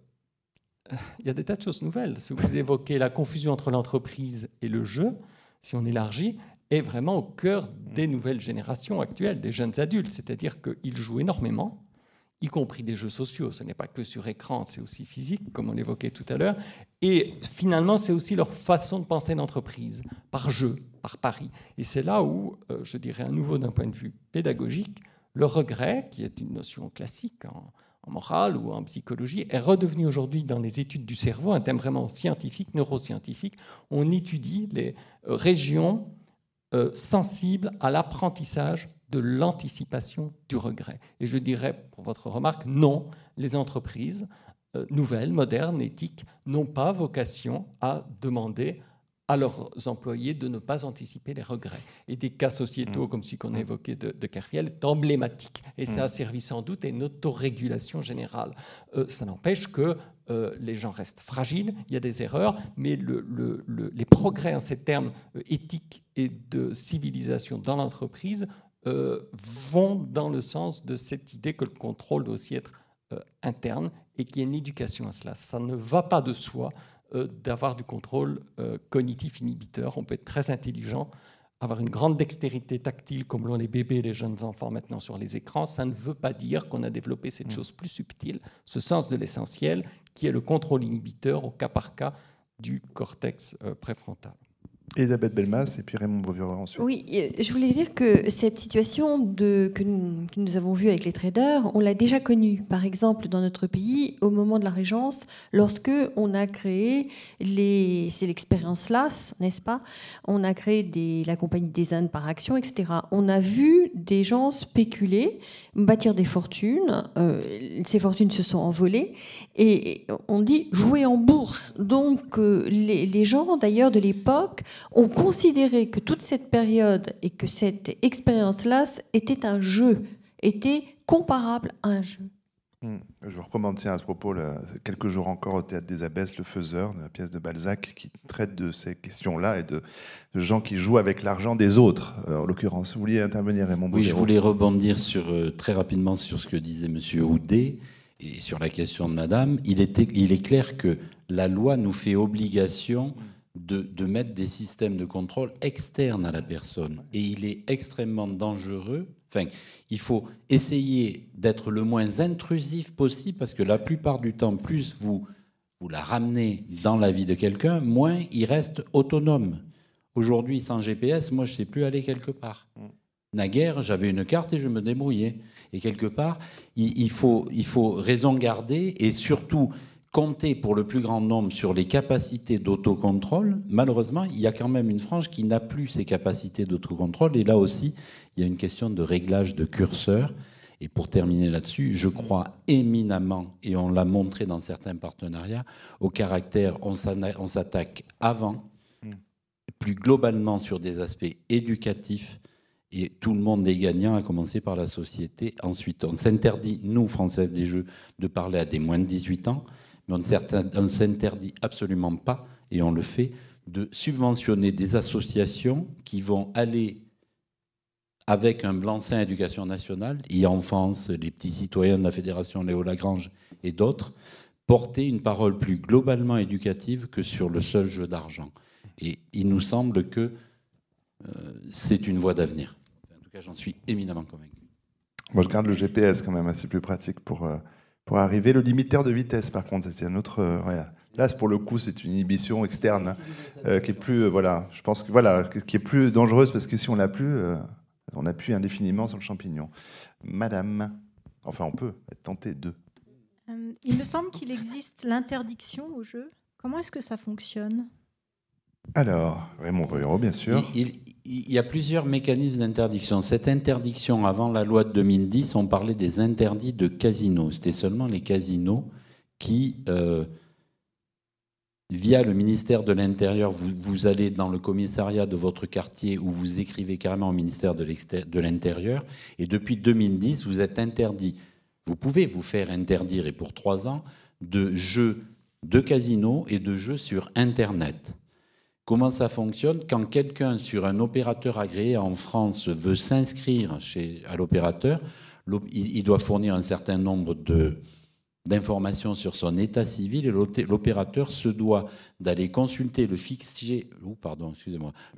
[SPEAKER 4] il y a des tas de choses nouvelles. Si vous évoquez la confusion entre l'entreprise et le jeu, si on élargit, est vraiment au cœur des nouvelles générations actuelles, des jeunes adultes. C'est-à-dire qu'ils jouent énormément, y compris des jeux sociaux. Ce n'est pas que sur écran, c'est aussi physique, comme on l'évoquait tout à l'heure. Et finalement, c'est aussi leur façon de penser l'entreprise, par jeu, par pari. Et c'est là où, euh, je dirais à nouveau d'un point de vue pédagogique, le regret, qui est une notion classique en, morale ou en psychologie, est redevenu aujourd'hui dans les études du cerveau un thème vraiment scientifique, neuroscientifique. On étudie les euh, régions euh, sensibles à l'apprentissage de l'anticipation du regret. Et je dirais, pour votre remarque, non, les entreprises euh, nouvelles, modernes, éthiques, n'ont pas vocation à demander à leurs employés de ne pas anticiper les regrets. Et des cas sociétaux, mmh. comme celui qu'on a évoqué de, de Kerfiel, est emblématique. Et ça a mmh. servi sans doute à une autorégulation générale. Euh, ça n'empêche que euh, les gens restent fragiles, il y a des erreurs, mais les progrès en ces termes éthiques et de civilisation dans l'entreprise vont dans le sens de cette idée que le contrôle doit aussi être interne et qu'il y ait une éducation à cela. Ça ne va pas de soi euh, d'avoir du contrôle euh, cognitif inhibiteur. On peut être très intelligent, avoir une grande dextérité tactile comme l'ont les bébés et les jeunes enfants maintenant sur les écrans. Ça ne veut pas dire qu'on a développé cette mm. chose plus subtile, ce sens de l'essentiel, qui est le contrôle inhibiteur au cas par cas du cortex euh, préfrontal.
[SPEAKER 1] Elisabeth Belmas et puis Raymond Beauvier ensuite.
[SPEAKER 2] Oui, je voulais dire que cette situation de, que, nous, avons vue avec les traders, on l'a déjà connue. Par exemple, dans notre pays, au moment de la Régence, lorsque on a créé les, c'est l'expérience LAS, n'est-ce pas? On a créé des, la compagnie des Indes par action, etc. On a vu des gens spéculer, bâtir des fortunes. Euh, ces fortunes se sont envolées et on dit jouer en bourse. Donc euh, les, les gens, d'ailleurs, de l'époque ont considéré que toute cette période et que cette expérience-là était un jeu, était comparable à un jeu.
[SPEAKER 1] Hmm. Je vous recommande à ce propos quelques jours encore au Théâtre des Abbesses, Le Faiseur, la pièce de Balzac, qui traite de ces questions-là et de, gens qui jouent avec l'argent des autres, euh, en l'occurrence. Vous vouliez intervenir, Raymond
[SPEAKER 3] Oui, je voulais rebondir sur, euh, très rapidement sur ce que disait M. Houdet et sur la question de Madame. Il, était, il est clair que la loi nous fait obligation de, mettre des systèmes de contrôle externes à la personne. Et il est extrêmement dangereux. Enfin, il faut essayer d'être le moins intrusif possible parce que la plupart du temps, plus vous, vous la ramenez dans la vie de quelqu'un, moins il reste autonome. Aujourd'hui, sans GPS, moi, je ne sais plus aller quelque part. Naguère, j'avais une carte et je me débrouillais. Et quelque part, il, faut, il faut raison garder et surtout compter pour le plus grand nombre sur les capacités d'autocontrôle, malheureusement, il y a quand même une frange qui n'a plus ces capacités d'autocontrôle. Et là aussi, il y a une question de réglage de curseur. Et pour terminer là-dessus, je crois éminemment, et on l'a montré dans certains partenariats, au caractère, on s'attaque avant, plus globalement sur des aspects éducatifs, et tout le monde est gagnant, à commencer par la société. Ensuite, on s'interdit, nous, Françaises des Jeux, de parler à des moins de 18 ans mais on ne s'interdit absolument pas, et on le fait, de subventionner des associations qui vont aller avec un blanc-seing éducation nationale, e-enfance, les petits citoyens de la Fédération Léo Lagrange et d'autres, porter une parole plus globalement éducative que sur le seul jeu d'argent. Et il nous semble que euh, c'est une voie d'avenir. En tout cas, j'en suis éminemment convaincu.
[SPEAKER 1] Je garde le GPS quand même, assez plus pratique pour, euh, pour arriver. Le limiteur de vitesse, par contre, c'est un autre. Euh, Là, pour le coup, c'est une inhibition externe euh, qui est plus, euh, voilà, je pense que voilà, qui est plus dangereuse parce que si on l'a plus, on appuie indéfiniment sur le champignon. Madame, enfin, on peut être tenté de.
[SPEAKER 6] il me semble qu'il existe l'interdiction au jeu. Comment est-ce que ça fonctionne?
[SPEAKER 1] Alors, Raymond Bruyero, bien sûr.
[SPEAKER 3] Il, y a plusieurs mécanismes d'interdiction. Cette interdiction, avant la loi de 2010, on parlait des interdits de casinos. C'était seulement les casinos qui, euh, via le ministère de l'Intérieur, vous, allez dans le commissariat de votre quartier ou vous écrivez carrément au ministère de l'Intérieur. Et depuis 2010, vous êtes interdit. Vous pouvez vous faire interdire, et pour trois ans, de jeux de casinos et de jeux sur Internet. Comment ça fonctionne Quand quelqu'un sur un opérateur agréé en France veut s'inscrire à l'opérateur, il doit fournir un certain nombre d'informations sur son état civil et l'opérateur se doit d'aller consulter le fichier,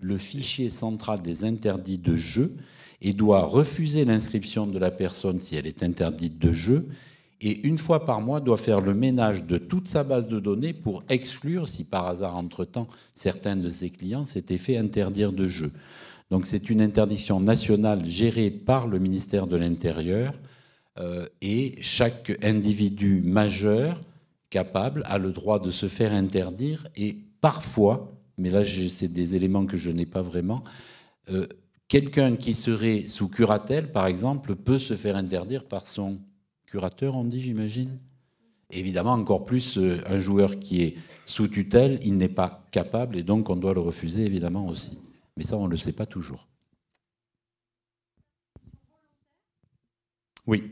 [SPEAKER 3] le fichier central des interdits de jeu et doit refuser l'inscription de la personne si elle est interdite de jeu et une fois par mois doit faire le ménage de toute sa base de données pour exclure si par hasard entre-temps certains de ses clients s'étaient fait interdire de jeu. Donc c'est une interdiction nationale gérée par le ministère de l'Intérieur euh, et chaque individu majeur capable a le droit de se faire interdire et parfois, mais là c'est des éléments que je n'ai pas vraiment, euh, quelqu'un qui serait sous curatelle par exemple peut se faire interdire par son on dit j'imagine Évidemment, encore plus euh, un joueur qui est sous tutelle, il n'est pas capable et donc on doit le refuser évidemment aussi. Mais ça, on ne le sait pas toujours. Oui.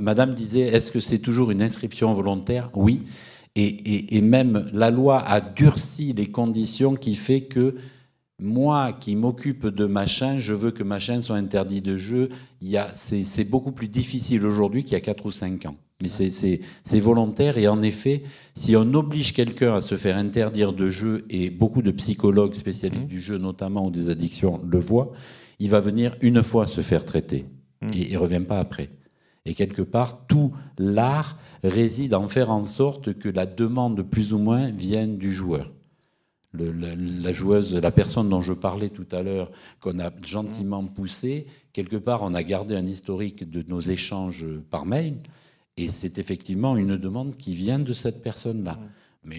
[SPEAKER 3] Madame disait, est-ce que c'est toujours une inscription volontaire? Oui. Et, même la loi a durci les conditions qui fait que moi qui m'occupe de machin, je veux que machin soit interdit de jeu. C'est beaucoup plus difficile aujourd'hui qu'il y a 4 ou 5 ans. Mais c'est volontaire et en effet, si on oblige quelqu'un à se faire interdire de jeu, et beaucoup de psychologues spécialistes mmh. du jeu notamment ou des addictions le voient, il va venir une fois se faire traiter mmh. et il ne revient pas après. Et quelque part, tout l'art réside en faire en sorte que la demande plus ou moins vienne du joueur. La, joueuse, la personne dont je parlais tout à l'heure, qu'on a gentiment poussée, quelque part, on a gardé un historique de nos échanges par mail. Et c'est effectivement une demande qui vient de cette personne-là. Mais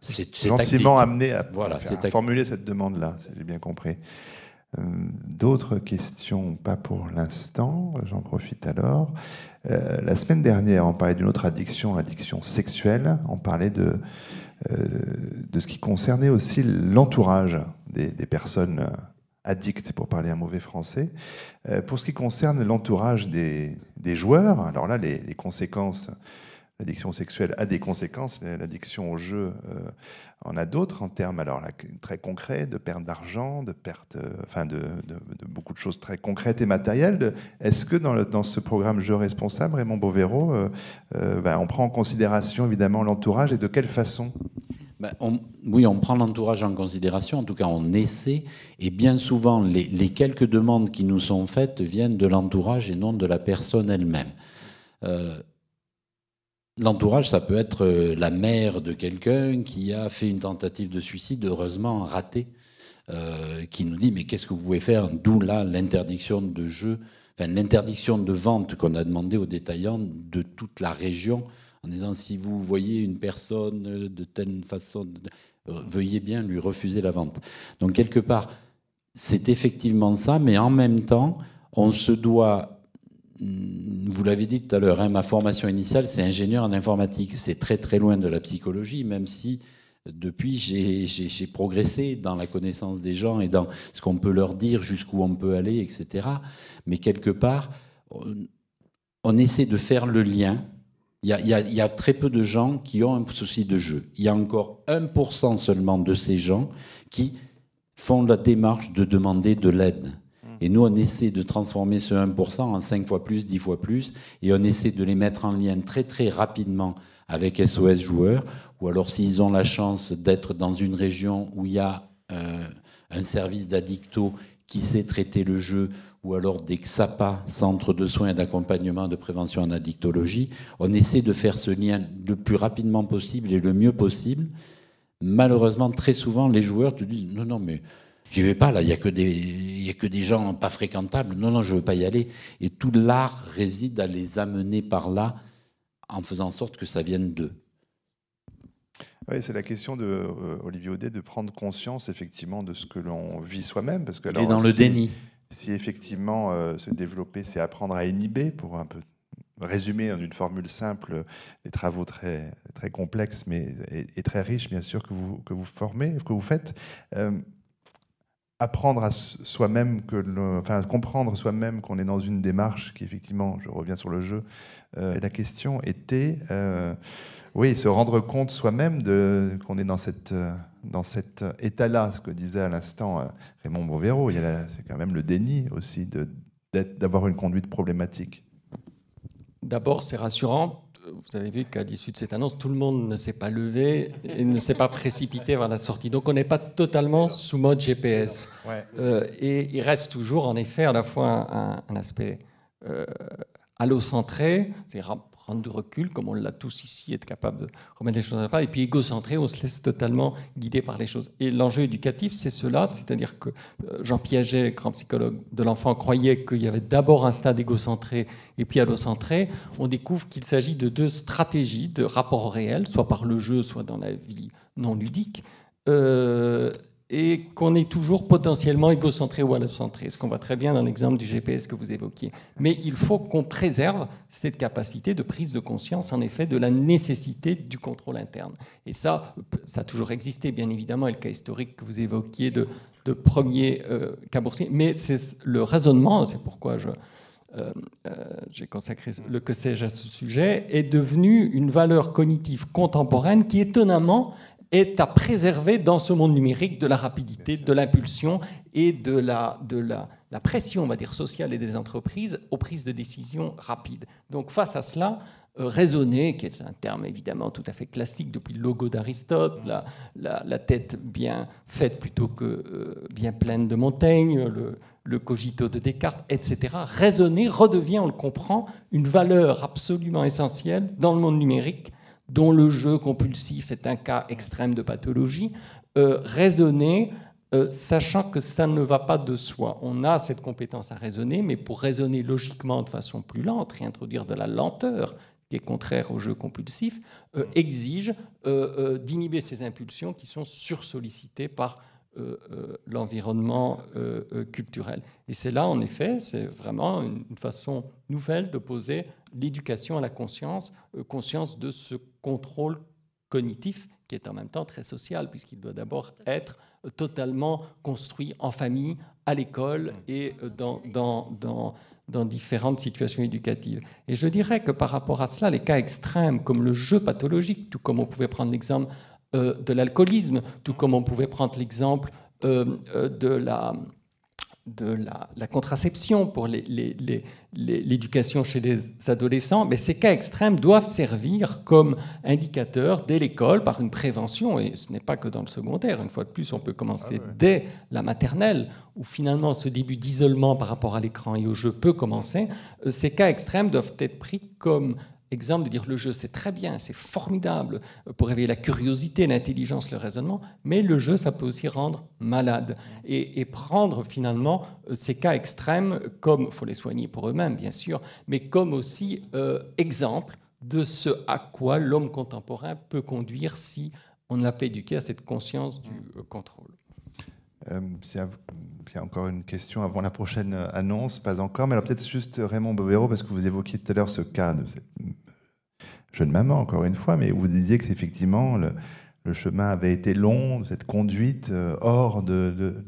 [SPEAKER 1] c'est gentiment amené à, voilà, formuler cette demande-là, si j'ai bien compris. Euh, d'autres questions? Pas pour l'instant, j'en profite alors. Euh, la semaine dernière, on parlait d'une autre addiction, l'addiction sexuelle. On parlait de, de ce qui concernait aussi l'entourage des, personnes addict, pour parler un mauvais français. Euh, pour ce qui concerne l'entourage des, joueurs, alors là, les, conséquences, l'addiction sexuelle a des conséquences, l'addiction au jeu euh, en a d'autres, en termes alors très concrets, de perte d'argent, de perte, euh, enfin de, beaucoup de choses très concrètes et matérielles. Est-ce que dans, ce programme Jeu responsable, Raymond Bovero, ben, on prend en considération évidemment l'entourage et de quelle façon?
[SPEAKER 3] Ben, oui, on prend l'entourage en considération, en tout cas on essaie, et bien souvent les, quelques demandes qui nous sont faites viennent de l'entourage et non de la personne elle-même. Euh, l'entourage, ça peut être euh, la mère de quelqu'un qui a fait une tentative de suicide, heureusement ratée, euh, qui nous dit mais qu'est-ce que vous pouvez faire? D'où là l'interdiction de jeu, enfin l'interdiction de vente qu'on a demandé aux détaillants de toute la région en disant si vous voyez une personne de telle façon, euh, veuillez bien lui refuser la vente. Donc quelque part, c'est effectivement ça, mais en même temps, on se doit, vous l'avez dit tout à l'heure, hein, ma formation initiale, c'est ingénieur en informatique. C'est très très loin de la psychologie, même si depuis, j'ai progressé dans la connaissance des gens et dans ce qu'on peut leur dire, jusqu'où on peut aller, etc. Mais quelque part, on essaie de faire le lien il y, a, très peu de gens qui ont un souci de jeu. Il y a encore 1% seulement de ces gens qui font la démarche de demander de l'aide. Et nous, on essaie de transformer ce 1% en 5 fois plus, 10 fois plus, et on essaie de les mettre en lien très très rapidement avec SOS Joueurs, ou alors s'ils ont la chance d'être dans une région où il y a euh, un service d'addicto qui sait traiter le jeu, ou alors des XAPA, Centres de soins et d'accompagnement de prévention en addictologie, on essaie de faire ce lien le plus rapidement possible et le mieux possible. Malheureusement, très souvent, les joueurs te disent non, non, mais j'y vais pas là, il n'y a, que des, a que des gens pas fréquentables, non, non, je ne veux pas y aller. Et tout l'art réside à les amener par là en faisant en sorte que ça vienne d'eux.
[SPEAKER 1] Oui, c'est la question de euh, Olivier Audet de prendre conscience effectivement de ce que l'on vit soi-même, parce que
[SPEAKER 3] alors, dans le déni
[SPEAKER 1] si effectivement euh, se développer, c'est apprendre à inhiber, pour un peu résumer en une formule simple des travaux très, très complexes mais, et, très riches, bien sûr, que vous, que vous formez, que vous faites. Euh, apprendre à soi-même, que enfin comprendre soi-même qu'on est dans une démarche qui, effectivement, je reviens sur le jeu, euh, la question était oui, se rendre compte soi-même qu'on est dans, cette, dans cet état-là, ce que disait à l'instant euh, Raymond Bovero. C'est quand même le déni aussi d'avoir une conduite problématique.
[SPEAKER 4] D'abord, c'est rassurant. Vous avez vu qu'à l'issue de cette annonce, tout le monde ne s'est pas levé et ne s'est pas précipité vers la sortie. Donc on n'est pas totalement sous mode GPS. Euh, et il reste toujours, en effet, à la fois un, aspect euh, allocentré, c'est-à-dire prendre du recul, comme on l'a tous ici, être capable de remettre les choses à la place, et puis égocentré, on se laisse totalement guider par les choses. Et l'enjeu éducatif, c'est cela, c'est-à-dire que euh, Jean Piaget, grand psychologue de l'enfant, croyait qu'il y avait d'abord un stade égocentré et puis allocentré. On découvre qu'il s'agit de deux stratégies de rapport au réel, soit par le jeu, soit dans la vie non ludique. Euh, et qu'on est toujours potentiellement égocentré ou allocentré, ce qu'on voit très bien dans l'exemple du GPS que vous évoquiez. Mais il faut qu'on préserve cette capacité de prise de conscience, en effet, de la nécessité du contrôle interne. Et ça, ça a toujours existé, bien évidemment, et le cas historique que vous évoquiez de, de premier euh, cas boursier. Mais c'est le raisonnement, c'est pourquoi euh, euh, j'ai consacré le que sais-je à ce sujet, est devenu une valeur cognitive contemporaine qui, étonnamment, est à préserver dans ce monde numérique de la rapidité, de l'impulsion et de la, de la, la, pression, on va dire, sociale et des entreprises aux prises de décision rapides. Donc face à cela, euh, raisonner, qui est un terme évidemment tout à fait classique depuis le logo d'Aristote, la, la, tête bien faite plutôt que euh, bien pleine de Montaigne, le, le cogito de Descartes, etc. Raisonner redevient, on le comprend, une valeur absolument essentielle dans le monde numérique dont le jeu compulsif est un cas extrême de pathologie, euh, raisonner, euh, sachant que ça ne va pas de soi. On a cette compétence à raisonner, mais pour raisonner logiquement de façon plus lente, réintroduire de la lenteur, qui est contraire au jeu compulsif, euh, exige d'inhiber ces impulsions qui sont sursollicitées par l'environnement culturel. Et c'est là, en effet, c'est vraiment une façon nouvelle de poser l'éducation à la conscience, conscience de ce contrôle cognitif qui est en même temps très social, puisqu'il doit d'abord être totalement construit en famille, à l'école et dans, dans, dans, dans, différentes situations éducatives. Et je dirais que par rapport à cela, les cas extrêmes, comme le jeu pathologique, tout comme on pouvait prendre l'exemple euh, de l'alcoolisme, tout comme on pouvait prendre l'exemple euh, euh, de la de la, contraception pour l'éducation chez les adolescents, mais ces cas extrêmes doivent servir comme indicateur dès l'école par une prévention, et ce n'est pas que dans le secondaire, une fois de plus, on peut commencer ah dès la maternelle, où finalement ce début d'isolement par rapport à l'écran et au jeu peut commencer. Euh, ces cas extrêmes doivent être pris comme exemple de dire le jeu c'est très bien, c'est formidable pour réveiller la curiosité, l'intelligence, le raisonnement, mais le jeu ça peut aussi rendre malade et, prendre finalement euh, ces cas extrêmes comme, faut les soigner pour eux-mêmes bien sûr, mais comme aussi euh, exemple de ce à quoi l'homme contemporain peut conduire si on ne l'a pas éduqué à cette conscience du euh, contrôle.
[SPEAKER 1] Il y a encore une question avant la prochaine annonce, pas encore, mais alors peut-être juste Raymond Bovero, parce que vous évoquiez tout à l'heure ce cas de jeune maman, encore une fois, mais vous disiez que effectivement le, chemin avait été long, cette conduite euh, hors de,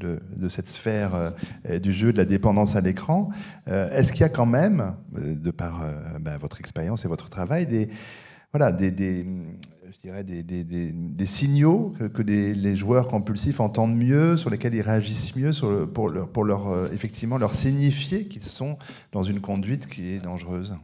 [SPEAKER 1] cette sphère euh, du jeu, de la dépendance à l'écran. Euh, est-ce qu'il y a quand même, de par ben, votre expérience et votre travail, des, voilà, des je dirais des, des signaux que, que les joueurs compulsifs entendent mieux, sur lesquels ils réagissent mieux, sur pour, leur, pour leur, effectivement leur signifier qu'ils sont dans une conduite qui est dangereuse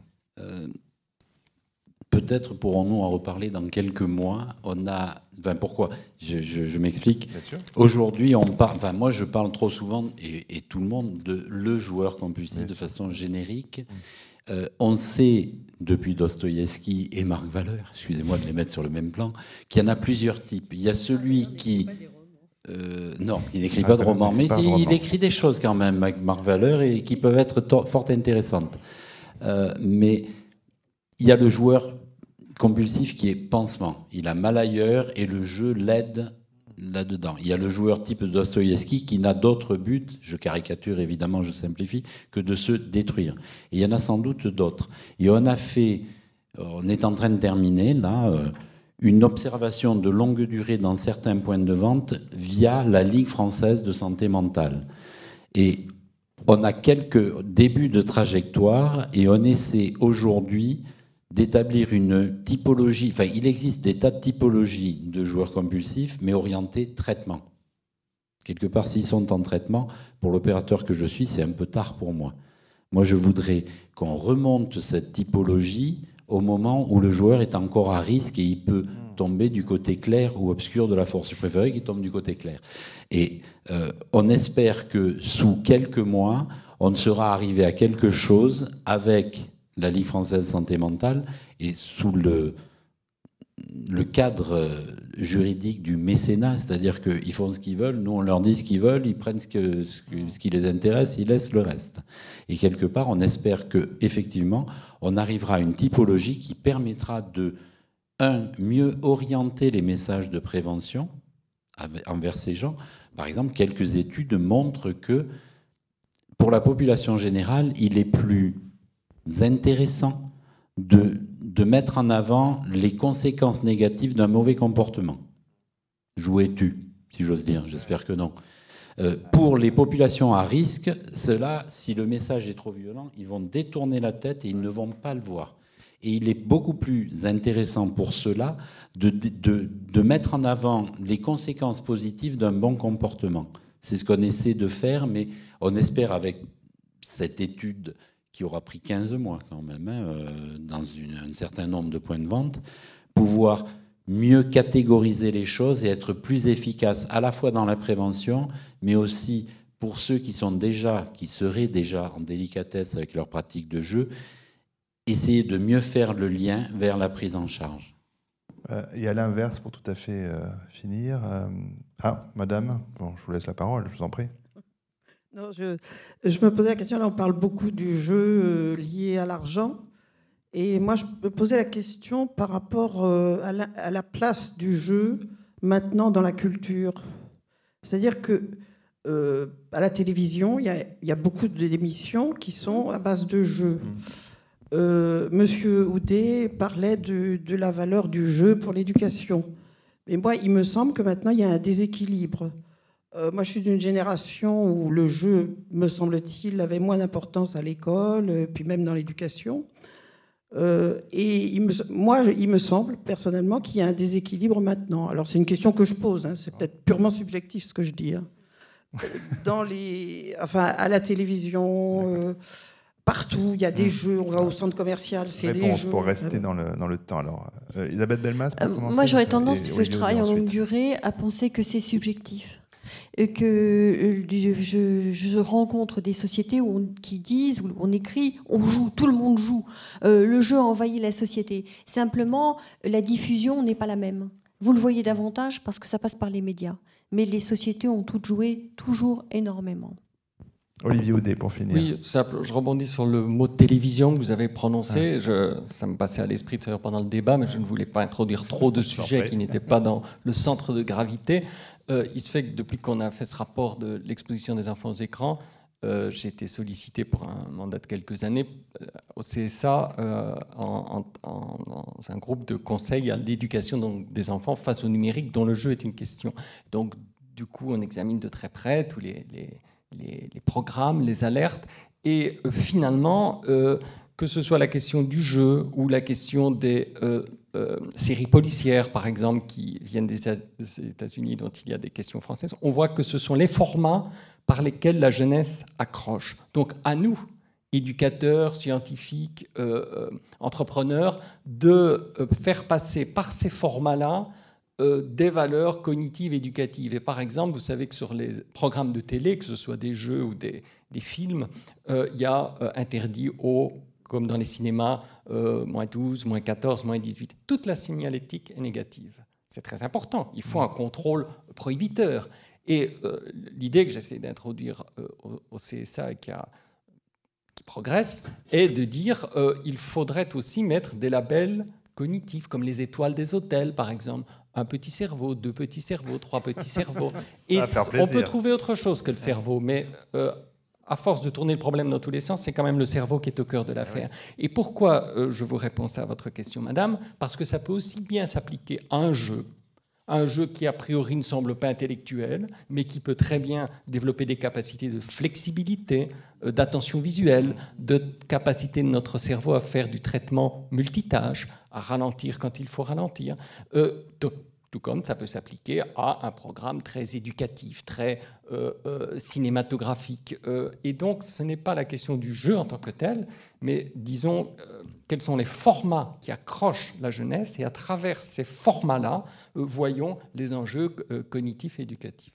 [SPEAKER 3] Peut-être pourrons-nous en reparler dans quelques mois. On a, pourquoi? Je, m'explique. Aujourd'hui, on parle. Enfin, moi, je parle trop souvent et, tout le monde de le joueur compulsif de façon générique. Mm. Euh, on sait depuis Dostoïevski et Marc Valeur, excusez-moi de les mettre sur le même plan, qu'il y en a plusieurs types. Il y a celui qui euh, non, il n'écrit pas de romans, mais il, écrit des choses quand même, Marc Valeur, et qui peuvent être fort intéressantes. Euh, mais il y a le joueur compulsif qui est pansement. Il a mal ailleurs et le jeu l'aide là-dedans. Il y a le joueur type Dostoïevski qui n'a d'autre but, je caricature évidemment, je simplifie, que de se détruire. Et il y en a sans doute d'autres. Et on a fait, on est en train de terminer là, euh, une observation de longue durée dans certains points de vente via la Ligue française de santé mentale. Et on a quelques débuts de trajectoire et on essaie aujourd'hui d'établir une typologie, enfin il existe des tas de typologies de joueurs compulsifs, mais orientés traitement. Quelque part, s'ils sont en traitement, pour l'opérateur que je suis, c'est un peu tard pour moi. Moi, je voudrais qu'on remonte cette typologie au moment où le joueur est encore à risque et il peut tomber du côté clair ou obscur de la force. Je préférerais qu'il tombe du côté clair. Et euh, on espère que sous quelques mois, on sera arrivé à quelque chose avec la Ligue française santé mentale est sous le, cadre juridique du mécénat, c'est-à-dire qu'ils font ce qu'ils veulent, nous on leur dit ce qu'ils veulent, ils prennent ce, qui les intéresse, ils laissent le reste. Et quelque part, on espère que effectivement, on arrivera à une typologie qui permettra de un mieux orienter les messages de prévention envers ces gens. Par exemple, quelques études montrent que pour la population générale, il est plus intéressant de, de mettre en avant les conséquences négatives d'un mauvais comportement. Jouais-tu, si j'ose dire J'espère que non. Euh, pour les populations à risque, cela, si le message est trop violent, ils vont détourner la tête et ils ne vont pas le voir. Et il est beaucoup plus intéressant pour cela de, de, de mettre en avant les conséquences positives d'un bon comportement. C'est ce qu'on essaie de faire, mais on espère avec cette étude qui aura pris 15 mois quand même, hein, euh, dans un certain nombre de points de vente, pouvoir mieux catégoriser les choses et être plus efficace à la fois dans la prévention, mais aussi pour ceux qui sont déjà, qui seraient déjà en délicatesse avec leur pratique de jeu, essayer de mieux faire le lien vers la prise en charge.
[SPEAKER 1] Euh, et à l'inverse, pour tout à fait euh, finir, ah, madame, bon, je vous laisse la parole, je vous en prie
[SPEAKER 5] je, me posais la question, là on parle beaucoup du jeu euh, lié à l'argent. Et moi je me posais la question par rapport euh, à la, place du jeu maintenant dans la culture. C'est-à-dire que euh, à la télévision, il y, a, beaucoup d'émissions qui sont à base de jeux. Mmh. Monsieur Houdet parlait de, de, la valeur du jeu pour l'éducation. Mais moi, il me semble que maintenant, il y a un déséquilibre. Euh, moi, je suis d'une génération où le jeu, me semble-t-il, avait moins d'importance à l'école, euh, puis même dans l'éducation. Euh, et moi, il me semble personnellement qu'il y a un déséquilibre maintenant. Alors, c'est une question que je pose, hein, c'est peut-être purement subjectif ce que je dis. Hein. Dans les, enfin, à la télévision, partout, il y a des mmh. jeux. On va au centre commercial, c'est des jeux.
[SPEAKER 1] pour rester dans le, dans le temps. Alors, Elisabeth Belmas, pour
[SPEAKER 2] Moi, j'aurais tendance, puisque je travaille en longue durée, à penser que c'est subjectif que euh, je, je, rencontre des sociétés où on, qui disent, où on écrit, on joue, tout le monde joue. Euh, le jeu envahit la société. Simplement, la diffusion n'est pas la même. Vous le voyez davantage parce que ça passe par les médias. Mais les sociétés ont toutes joué toujours énormément.
[SPEAKER 1] Olivier Audet, pour finir.
[SPEAKER 4] Oui, je rebondis sur le mot télévision que vous avez prononcé. Ah. Je, ça me passait à l'esprit pendant le débat, mais je ne voulais pas introduire trop de sujets qui n'étaient pas dans le centre de gravité. Euh, il se fait que depuis qu'on a fait ce rapport de l'exposition des enfants aux écrans, euh, j'ai été sollicité pour un mandat de quelques années euh, au CSA en, dans un groupe de conseil à l'éducation des enfants face au numérique dont le jeu est une question. Donc du coup, on examine de très près tous les, programmes, les alertes, et finalement, que ce soit la question du jeu ou la question des euh, euh, séries policières, par exemple, qui viennent des États-Unis, dont il y a des questions françaises, on voit que ce sont les formats par lesquels la jeunesse accroche. Donc à nous, éducateurs, scientifiques, euh, entrepreneurs, de faire passer par ces formats-là des valeurs cognitives éducatives. Et par exemple, vous savez que sur les programmes de télé, que ce soit des jeux ou des films, il y a interdit aux comme dans les cinémas, euh, moins 12, moins 14, moins 18. Toute la signalétique est négative. C'est très important. Il faut un contrôle prohibiteur. Et euh, l'idée que j'essaie d'introduire euh, au, CSA qui, qui, progresse est de dire il faudrait aussi mettre des labels cognitifs, comme les étoiles des hôtels, par exemple. Un petit cerveau, deux petits cerveaux, trois petits cerveaux. (laughs) Et on peut trouver autre chose que le cerveau, mais à force de tourner le problème dans tous les sens, c'est quand même le cerveau qui est au cœur de l'affaire. Et pourquoi euh, je vous réponds ça à votre question, madame? Parce que ça peut aussi bien s'appliquer à un jeu, un jeu qui a priori ne semble pas intellectuel, mais qui peut très bien développer des capacités de flexibilité, euh, d'attention visuelle, de capacité de notre cerveau à faire du traitement multitâche, à ralentir quand il faut ralentir. Euh, tout comme ça peut s'appliquer à un programme très éducatif, très euh, euh, cinématographique. Euh, et donc, ce n'est pas la question du jeu en tant que tel, mais disons quels sont les formats qui accrochent la jeunesse, et à travers ces formats-là, voyons les enjeux cognitifs et éducatifs.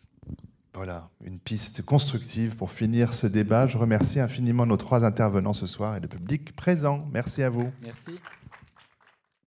[SPEAKER 1] Voilà, une piste constructive pour finir ce débat. Je remercie infiniment nos trois intervenants ce soir et le public présent. Merci à vous.
[SPEAKER 3] Merci.